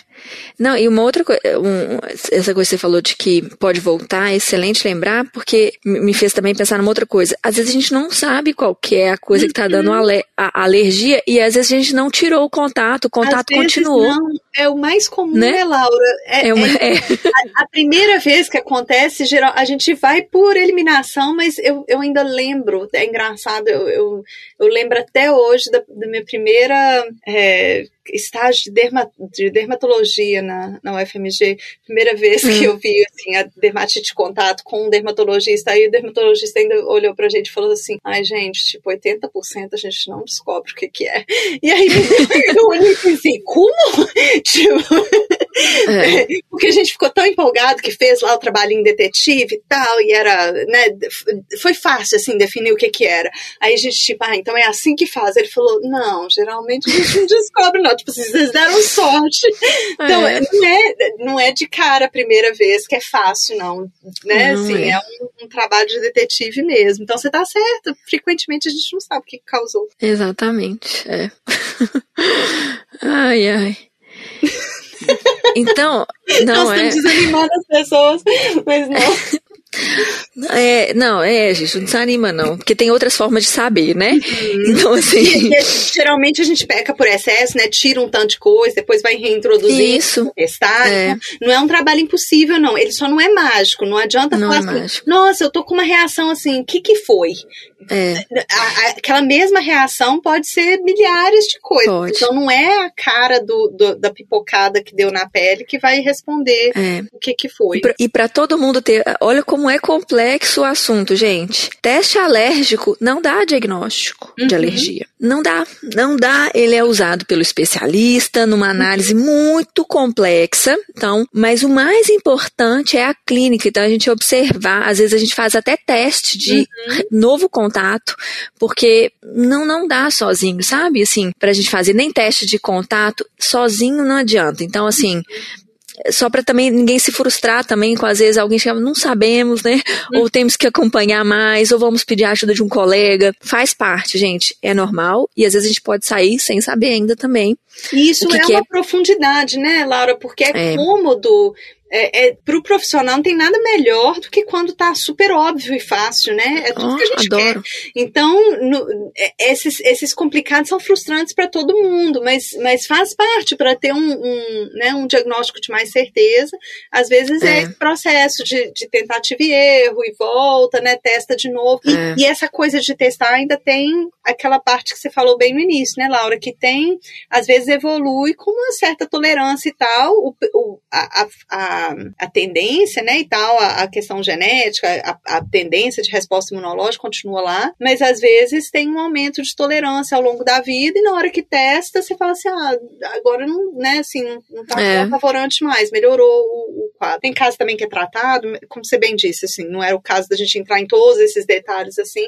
Não, e uma outra coisa, um, essa coisa que você falou de que pode voltar, é excelente lembrar, porque me fez também pensar numa outra coisa. Às vezes a gente não sabe qual que é a coisa que está dando a, uhum. a, alergia e às vezes a gente não tirou o contato, o contato às continuou. Não, é o mais comum, né, né Laura? É, é, uma, é, é. A, a, primeira vez que acontece, geral, a gente vai por eliminação, mas eu, eu ainda lembro, é engraçado, eu, eu, eu lembro até hoje da, da minha primeira é, estágio de, derma, de dermatologia na, na UFMG, primeira vez que eu vi assim, a dermatite de contato com um dermatologista, aí o dermatologista ainda olhou pra gente e falou assim, ai gente, tipo, 80% a gente não descobre o que que é. E aí [LAUGHS] eu olhei e pensei, como? [LAUGHS] tipo, é. [LAUGHS] porque a gente ficou tão empolgado que fez lá o trabalhinho detetive e tal, e era, né, foi fácil, assim, definir o que que era. Aí a gente, tipo, ah, então é assim que faz. Ele falou, não, geralmente a gente não descobre, não Tipo, vocês deram sorte. [LAUGHS] Então, é. Não, é, não é de cara a primeira vez que é fácil, não. Né? Não assim, é, é um, um, trabalho de detetive mesmo. Então, você tá certo. Frequentemente a gente não sabe o que causou. Exatamente. É. [LAUGHS] ai, ai. Então, não Nós é. estamos desanimando as pessoas, mas não. [LAUGHS] É, não, é, gente, não desanima não, porque tem outras formas de saber, né? Uhum. Então, assim... geralmente a gente peca por excesso, né? Tira um tanto de coisa, depois vai reintroduzir, Isso. testar. É. Não é um trabalho impossível, não. Ele só não é mágico, não adianta não falar é assim, nossa, eu tô com uma reação assim, o que que foi? É. A, a, aquela mesma reação pode ser milhares de coisas. Pode. Então não é a cara do, do, da pipocada que deu na pele que vai responder é. o que que foi. E para todo mundo ter, olha como é complexo o assunto, gente. Teste alérgico não dá diagnóstico uhum. de alergia. Não dá, não dá. Ele é usado pelo especialista numa análise uhum. muito complexa. Então, mas o mais importante é a clínica. Então a gente observar, às vezes a gente faz até teste de uhum. novo contato, porque não não dá sozinho, sabe? Assim, pra gente fazer nem teste de contato sozinho não adianta. Então, assim, só para também ninguém se frustrar também com às vezes alguém chega, não sabemos, né? Uhum. Ou temos que acompanhar mais, ou vamos pedir a ajuda de um colega. Faz parte, gente, é normal e às vezes a gente pode sair sem saber ainda também. E isso que é que uma é... profundidade, né, Laura? Porque é, é. cômodo é, é, pro profissional não tem nada melhor do que quando tá super óbvio e fácil, né? É tudo oh, que a gente adoro. quer. Então, no, é, esses, esses complicados são frustrantes para todo mundo, mas, mas faz parte para ter um, um, né, um diagnóstico de mais certeza. Às vezes é, é processo de, de tentativa e erro e volta, né? Testa de novo. E, é. e, essa coisa de testar ainda tem aquela parte que você falou bem no início, né, Laura? Que tem, às vezes evolui com uma certa tolerância e tal. O, o a, a a, tendência, né, e tal, a, a questão genética, a, a, tendência de resposta imunológica continua lá, mas às vezes tem um aumento de tolerância ao longo da vida e na hora que testa, você fala assim, ah, agora não, né, assim, não, tá é. favorante mais, melhorou o, o quadro. Tem caso também que é tratado, como você bem disse, assim, não era o caso da gente entrar em todos esses detalhes, assim,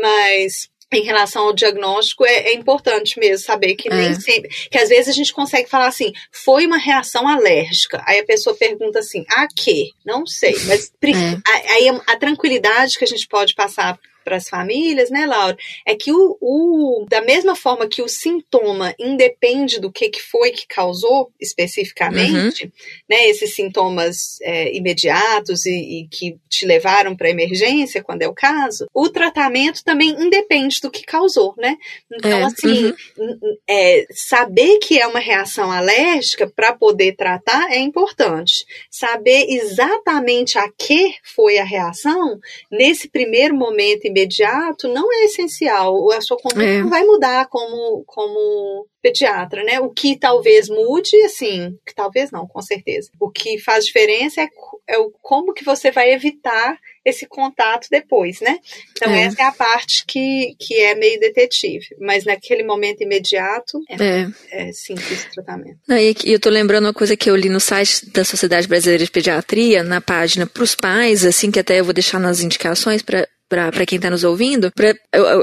mas em relação ao diagnóstico, é, é, importante mesmo saber que nem é. sempre. Que às vezes a gente consegue falar assim, foi uma reação alérgica. Aí a pessoa pergunta assim, a quê? Não sei. Mas é. aí a, a, tranquilidade que a gente pode passar para as famílias, né, Laura? É que o, o, da mesma forma que o sintoma independe do que, que foi que causou especificamente, uhum. né, esses sintomas é, imediatos e, e, que te levaram para emergência, quando é o caso, o tratamento também independe do que causou, né? Então, é. assim, uhum. é, saber que é uma reação alérgica para poder tratar é importante. Saber exatamente a que foi a reação, nesse primeiro momento imediato não é essencial. A sua conduta é. não vai mudar como, como pediatra, né? O que talvez mude, assim, que talvez não, com certeza. O que faz diferença é, é o como que você vai evitar esse contato depois, né? Então é. essa é a parte que, que é meio detetive, mas naquele momento imediato é, é. é simples o tratamento. E eu tô lembrando uma coisa que eu li no site da Sociedade Brasileira de Pediatria, na página para os pais, assim, que até eu vou deixar nas indicações para para quem está nos ouvindo, pra,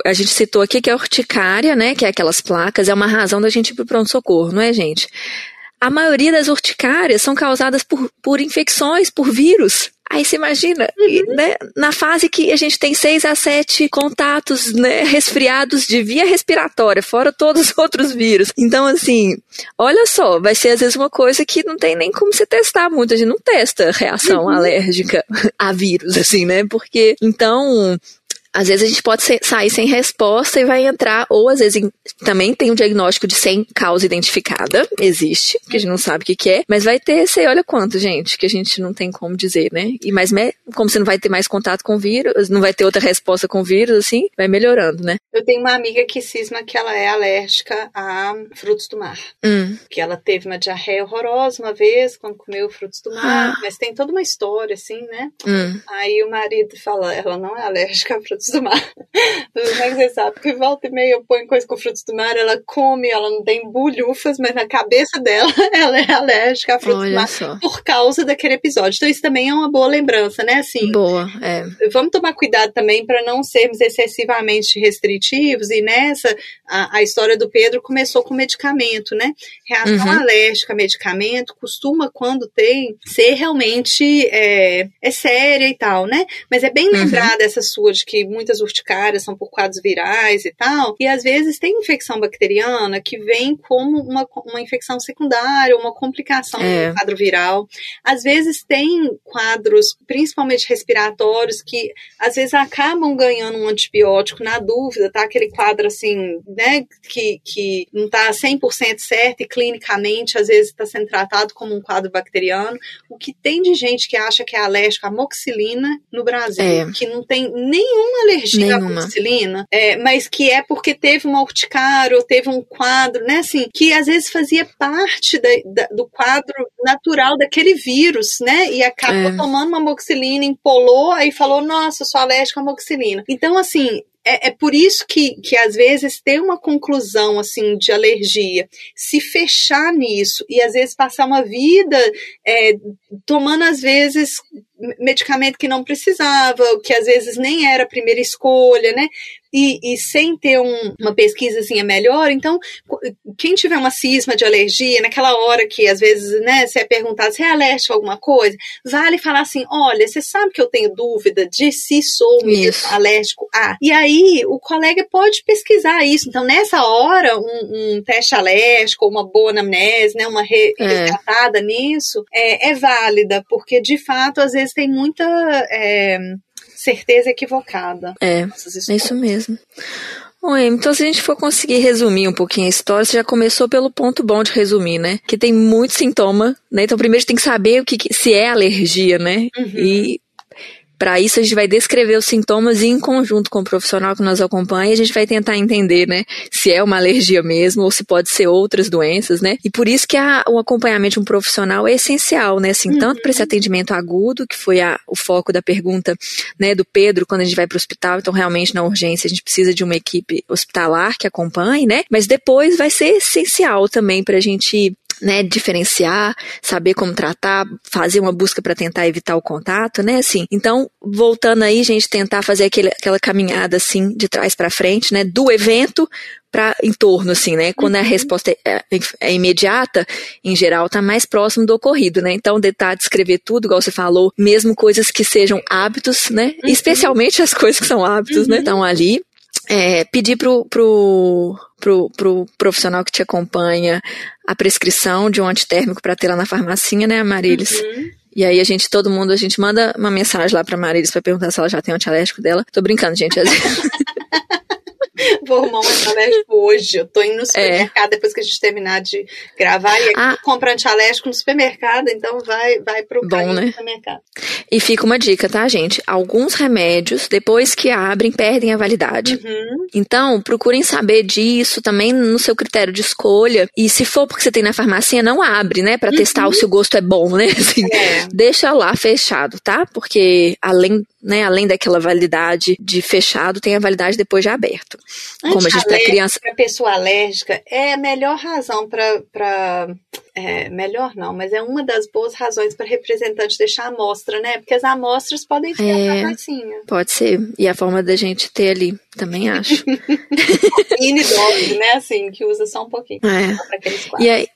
a gente citou aqui que a urticária, né, que é aquelas placas, é uma razão da gente ir para pronto-socorro, não é, gente? A maioria das urticárias são causadas por, por infecções, por vírus. Aí você imagina, uhum. né, na fase que a gente tem seis a sete contatos né, resfriados de via respiratória, fora todos os [LAUGHS] outros vírus. Então, assim, olha só, vai ser às vezes uma coisa que não tem nem como você testar muito. A gente não testa reação uhum. alérgica [LAUGHS] a vírus, assim, né? Porque, então, às vezes a gente pode sair sem resposta e vai entrar, ou às vezes também tem um diagnóstico de sem causa identificada, existe, que a gente não sabe o que, que é, mas vai ter, sei, olha quanto, gente, que a gente não tem como dizer, né? E mais, como você não vai ter mais contato com o vírus, não vai ter outra resposta com o vírus, assim, vai melhorando, né? Eu tenho uma amiga que cisma que ela é alérgica a frutos do mar. Hum. Que ela teve uma diarreia horrorosa uma vez quando comeu frutos do mar, ah. mas tem toda uma história, assim, né? Hum. Aí o marido fala, ela não é alérgica a frutos frutos do mar. [LAUGHS] Como é que você sabe? Porque volta e meia eu ponho coisa com frutos do mar, ela come, ela não tem bulhufas, mas na cabeça dela [LAUGHS] ela é alérgica a frutos Olha do mar só. por causa daquele episódio. Então isso também é uma boa lembrança, né? Assim, boa, é. Vamos tomar cuidado também para não sermos excessivamente restritivos e nessa a, a, história do Pedro começou com medicamento, né? Reação uhum. alérgica a medicamento costuma, quando tem, ser realmente é, é séria e tal, né? Mas é bem uhum. lembrada essa sua de que muitas urticárias são por quadros virais e tal, e às vezes tem infecção bacteriana que vem como uma, uma infecção secundária, uma complicação é. do quadro viral. Às vezes tem quadros, principalmente respiratórios, que às vezes acabam ganhando um antibiótico na dúvida, tá? Aquele quadro assim, né, que, que não está 100% certo e clinicamente às vezes está sendo tratado como um quadro bacteriano. O que tem de gente que acha que é alérgica à moxilina no Brasil, é. que não tem nenhuma alergia Nenhuma. à penicilina, é, mas que é porque teve uma urticária ou teve um quadro, né, assim, que às vezes fazia parte da, da, do quadro natural daquele vírus, né, e acabou é. tomando uma moxilina, empolou, aí falou, nossa, eu sou alérgica à moxilina. Então, assim, é, é, por isso que, que às vezes ter uma conclusão assim de alergia, se fechar nisso e às vezes passar uma vida é, tomando às vezes medicamento que não precisava, que às vezes nem era a primeira escolha, né? E, e, sem ter um, uma pesquisazinha melhor, então, quem tiver uma cisma de alergia, naquela hora que às vezes, né, você é perguntado se é alérgico a alguma coisa, vale falar assim: olha, você sabe que eu tenho dúvida de se sou mesmo alérgico a. E aí, o colega pode pesquisar isso. Então, nessa hora, um, um teste alérgico, uma boa anamnese, né, uma re, é. resgatada nisso, é, é válida, porque de fato, às vezes tem muita. É, certeza equivocada. É, é isso mesmo. Bom, então se a gente for conseguir resumir um pouquinho a história, você já começou pelo ponto bom de resumir, né? Que tem muito sintoma, né? Então primeiro tem que saber o que, se é alergia, né? Uhum. E para isso, a gente vai descrever os sintomas e, em conjunto com o profissional que nos acompanha, a gente vai tentar entender, né, se é uma alergia mesmo ou se pode ser outras doenças, né? E por isso que a, o acompanhamento de um profissional é essencial, né? Assim, uhum. tanto para esse atendimento agudo, que foi a, o foco da pergunta, né, do Pedro, quando a gente vai para o hospital, então realmente na urgência a gente precisa de uma equipe hospitalar que acompanhe, né? Mas depois vai ser essencial também para a gente né, diferenciar, saber como tratar, fazer uma busca para tentar evitar o contato, né, assim. Então, voltando aí, gente, tentar fazer aquele, aquela caminhada assim de trás para frente, né, do evento para em torno, assim, né? Quando uhum. a resposta é, é, é, imediata, em geral, está mais próximo do ocorrido, né? Então, tentar descrever tudo, igual você falou, mesmo coisas que sejam hábitos, né? Uhum. Especialmente as coisas que são hábitos, né, uhum. né? Estão ali. É, pedir pro, pro, pro, pro profissional que te acompanha a prescrição de um antitérmico para ter lá na farmacinha, né, Marilis? Uhum. E aí a gente, todo mundo, a gente manda uma mensagem lá pra Marilis para perguntar se ela já tem um antialérgico dela. Tô brincando, gente. [LAUGHS] [LAUGHS] Vou arrumar um antialérgico hoje. Eu tô indo no é. supermercado é. depois que a gente terminar de gravar e ah. comprar antialérgico no supermercado, então vai, vai pro Bom, né? supermercado. E fica uma dica, tá, gente? Alguns remédios, depois que abrem, perdem a validade. Uhum. Então, procurem saber disso também no seu critério de escolha. E se for porque você tem na farmácia, não abre, né? Para uhum. testar se o gosto é bom, né? [LAUGHS] Assim, é. Deixa lá fechado, tá? Porque além né, além daquela validade de fechado, tem a validade depois de aberto. Como a gente para criança. Para pessoa alérgica, é a melhor razão para. É, melhor não, mas é uma das boas razões para representante deixar a amostra, né? Porque as amostras podem ser é, a Pode ser. E a forma da gente ter ali, também acho. [LAUGHS] Mini dose, né? Assim, que usa só um pouquinho. É. E aí,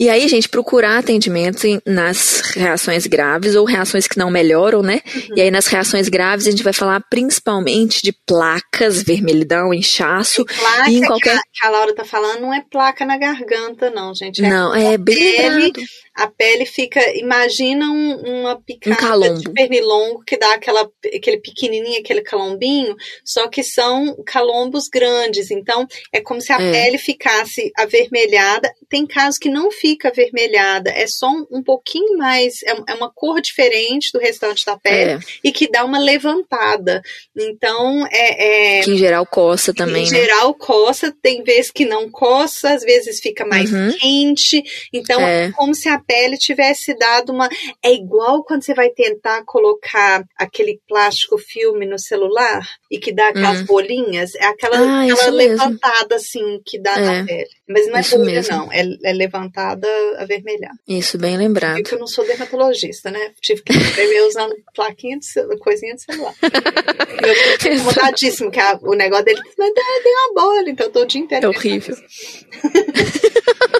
e aí, gente, procurar atendimento nas reações graves ou reações que não melhoram, né? Uhum. E aí, nas reações graves, a gente vai falar principalmente de placas, vermelhidão, inchaço. E placa e em qualquer... que, a, Laura tá falando não é placa na garganta, não, gente. É não, é bem a pele fica, imagina um, uma picada um de pernilongo que dá aquela, aquele pequenininho, aquele calombinho, só que são calombos grandes, então é como se a é. pele ficasse avermelhada, tem casos que não fica avermelhada, é só um, um pouquinho mais, é, é, uma cor diferente do restante da pele é. e que dá uma levantada, então é... é que em geral coça também, Em né? geral coça, tem vezes que não coça, às vezes fica mais uhum. quente, então é como se a pele tivesse dado uma. É igual quando você vai tentar colocar aquele plástico filme no celular e que dá aquelas hum. bolinhas. É aquela, ah, aquela levantada mesmo. assim que dá é. na pele. Mas não é isso bolha, mesmo. não. É, é, levantada avermelhada. Isso, bem lembrado. Porque eu não sou dermatologista, né? Tive que escrever usando plaquinha de celular, coisinha de celular. [LAUGHS] eu fico incomodadíssimo, que a, o negócio dele tem uma bolha, então eu tô o dia inteiro. É horrível. [LAUGHS]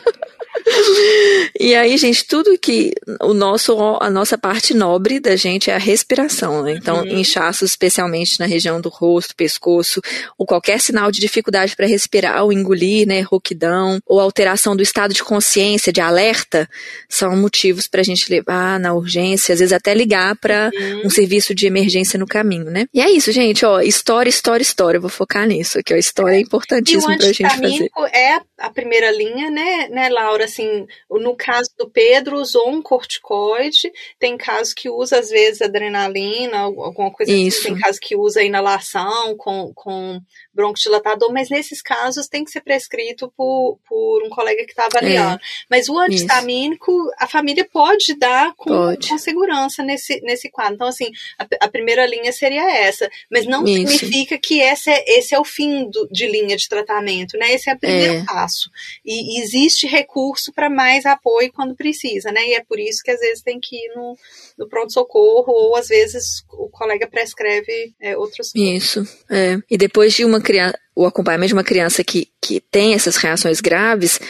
[LAUGHS] E aí, gente, tudo que o nosso, a nossa parte nobre da gente é a respiração, né? Então, uhum. inchaços, especialmente na região do rosto, pescoço, ou qualquer sinal de dificuldade para respirar, ou engolir, né, rouquidão, ou alteração do estado de consciência, de alerta, são motivos para a gente levar na urgência, às vezes até ligar para uhum. um serviço de emergência no caminho, né? E é isso, gente, ó, história, história, história. Eu vou focar nisso aqui, ó, história é importantíssima para a gente fazer. é a primeira linha, né, né, Laura? Assim, no caso do Pedro, usou um corticoide, tem casos que usa, às vezes, adrenalina, alguma coisa Isso. assim, tem casos que usa inalação com, com broncodilatador, mas nesses casos tem que ser prescrito por, por um colega que está avaliando. É. Mas o antistamínico, Isso. a família pode dar com, pode. com segurança nesse, nesse quadro. Então, assim, a, a primeira linha seria essa, mas não Isso. significa que esse é, esse é o fim do, de linha de tratamento, né? Esse é o primeiro é. passo. E, e existe recurso para mais apoio quando precisa, né? E é por isso que às vezes tem que ir no, no pronto-socorro, ou às vezes o colega prescreve é, outros. Isso, é. E depois de uma criança, o acompanhamento de uma criança que, que tem essas reações graves,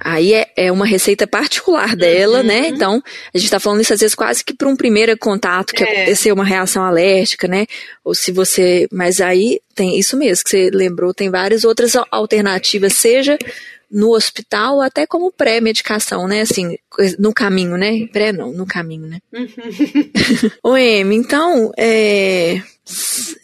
Aí é, é uma receita particular dela, né? uhum. né? Então, a gente está falando isso às vezes quase que para um primeiro contato que é. aconteceu uma reação alérgica, né? Ou se você. Mas aí tem isso mesmo que você lembrou, tem várias outras alternativas, seja no hospital, até como pré-medicação, né? Assim, no caminho, né? Pré não, no caminho, né? Uhum. [LAUGHS] Ô, Amy, então, é,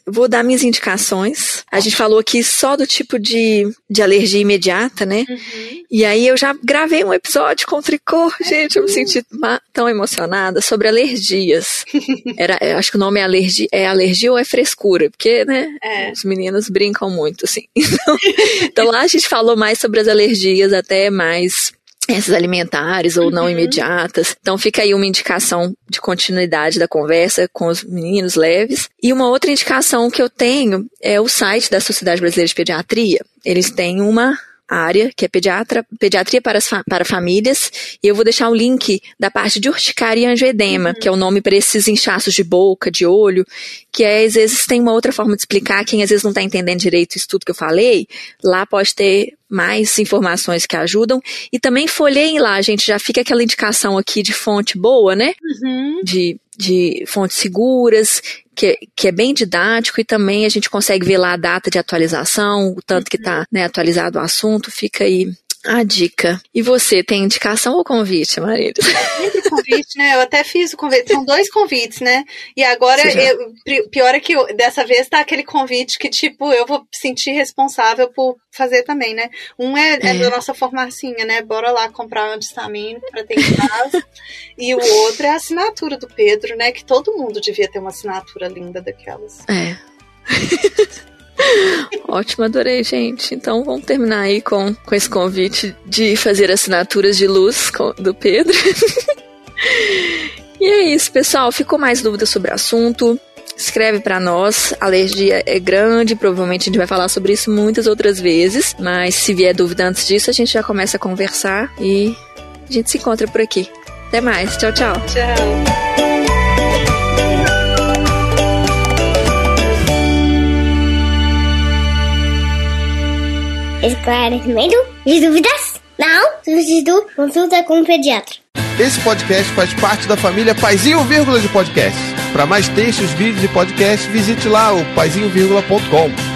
vou dar minhas indicações. A gente falou aqui só do tipo de, de alergia imediata, né? Uhum. E aí eu já gravei um episódio com tricô. Gente, eu me senti tão emocionada sobre alergias. [LAUGHS] Era, acho que o nome é alergia, é alergia ou é frescura? Porque, né? É. Os meninos brincam muito, assim. [LAUGHS] Então, então lá a gente falou mais sobre as alergias, até mais essas alimentares ou não uhum. imediatas. Então fica aí uma indicação de continuidade da conversa com os meninos leves. E uma outra indicação que eu tenho é o site da Sociedade Brasileira de Pediatria. Eles têm uma área, que é pediatra, pediatria para, para famílias, e eu vou deixar o link da parte de urticária e angioedema, uhum. que é o nome para esses inchaços de boca, de olho, que é, às vezes tem uma outra forma de explicar, quem às vezes não está entendendo direito isso tudo que eu falei, lá pode ter mais informações que ajudam. E também folheiem lá, gente, já fica aquela indicação aqui de fonte boa, né? Uhum. De, de fontes seguras, que, que é bem didático e também a gente consegue ver lá a data de atualização, o tanto que está né, atualizado o assunto, fica aí a dica. E você, tem indicação ou convite, Marília? [LAUGHS] Sempre convite, né? Eu até fiz o convite. São dois convites, né? E agora, eu, pior é que eu, dessa vez tá aquele convite que, tipo, eu vou sentir responsável por fazer também, né? Um é, é. é da nossa formacinha, né? Bora lá comprar antistamínico pra ter em casa. e o outro é a assinatura do Pedro, né? Que todo mundo devia ter uma assinatura linda daquelas. É. [LAUGHS] Ótimo, adorei, gente. Então vamos terminar aí com, com esse convite de fazer assinaturas de luz com, do Pedro. [LAUGHS] e é isso, pessoal. Ficou mais dúvidas sobre o assunto? Escreve para nós. A alergia é grande, provavelmente a gente vai falar sobre isso muitas outras vezes. Mas se vier dúvida antes disso, a gente já começa a conversar e a gente se encontra por aqui. Até mais. Tchau, tchau. Tchau. Esclarecimento de dúvidas? Não? Substituto consulta com o pediatra. Esse podcast faz parte da família Paizinho Vírgula de Podcast. Para mais textos, vídeos e podcasts, visite lá o paizinho.com.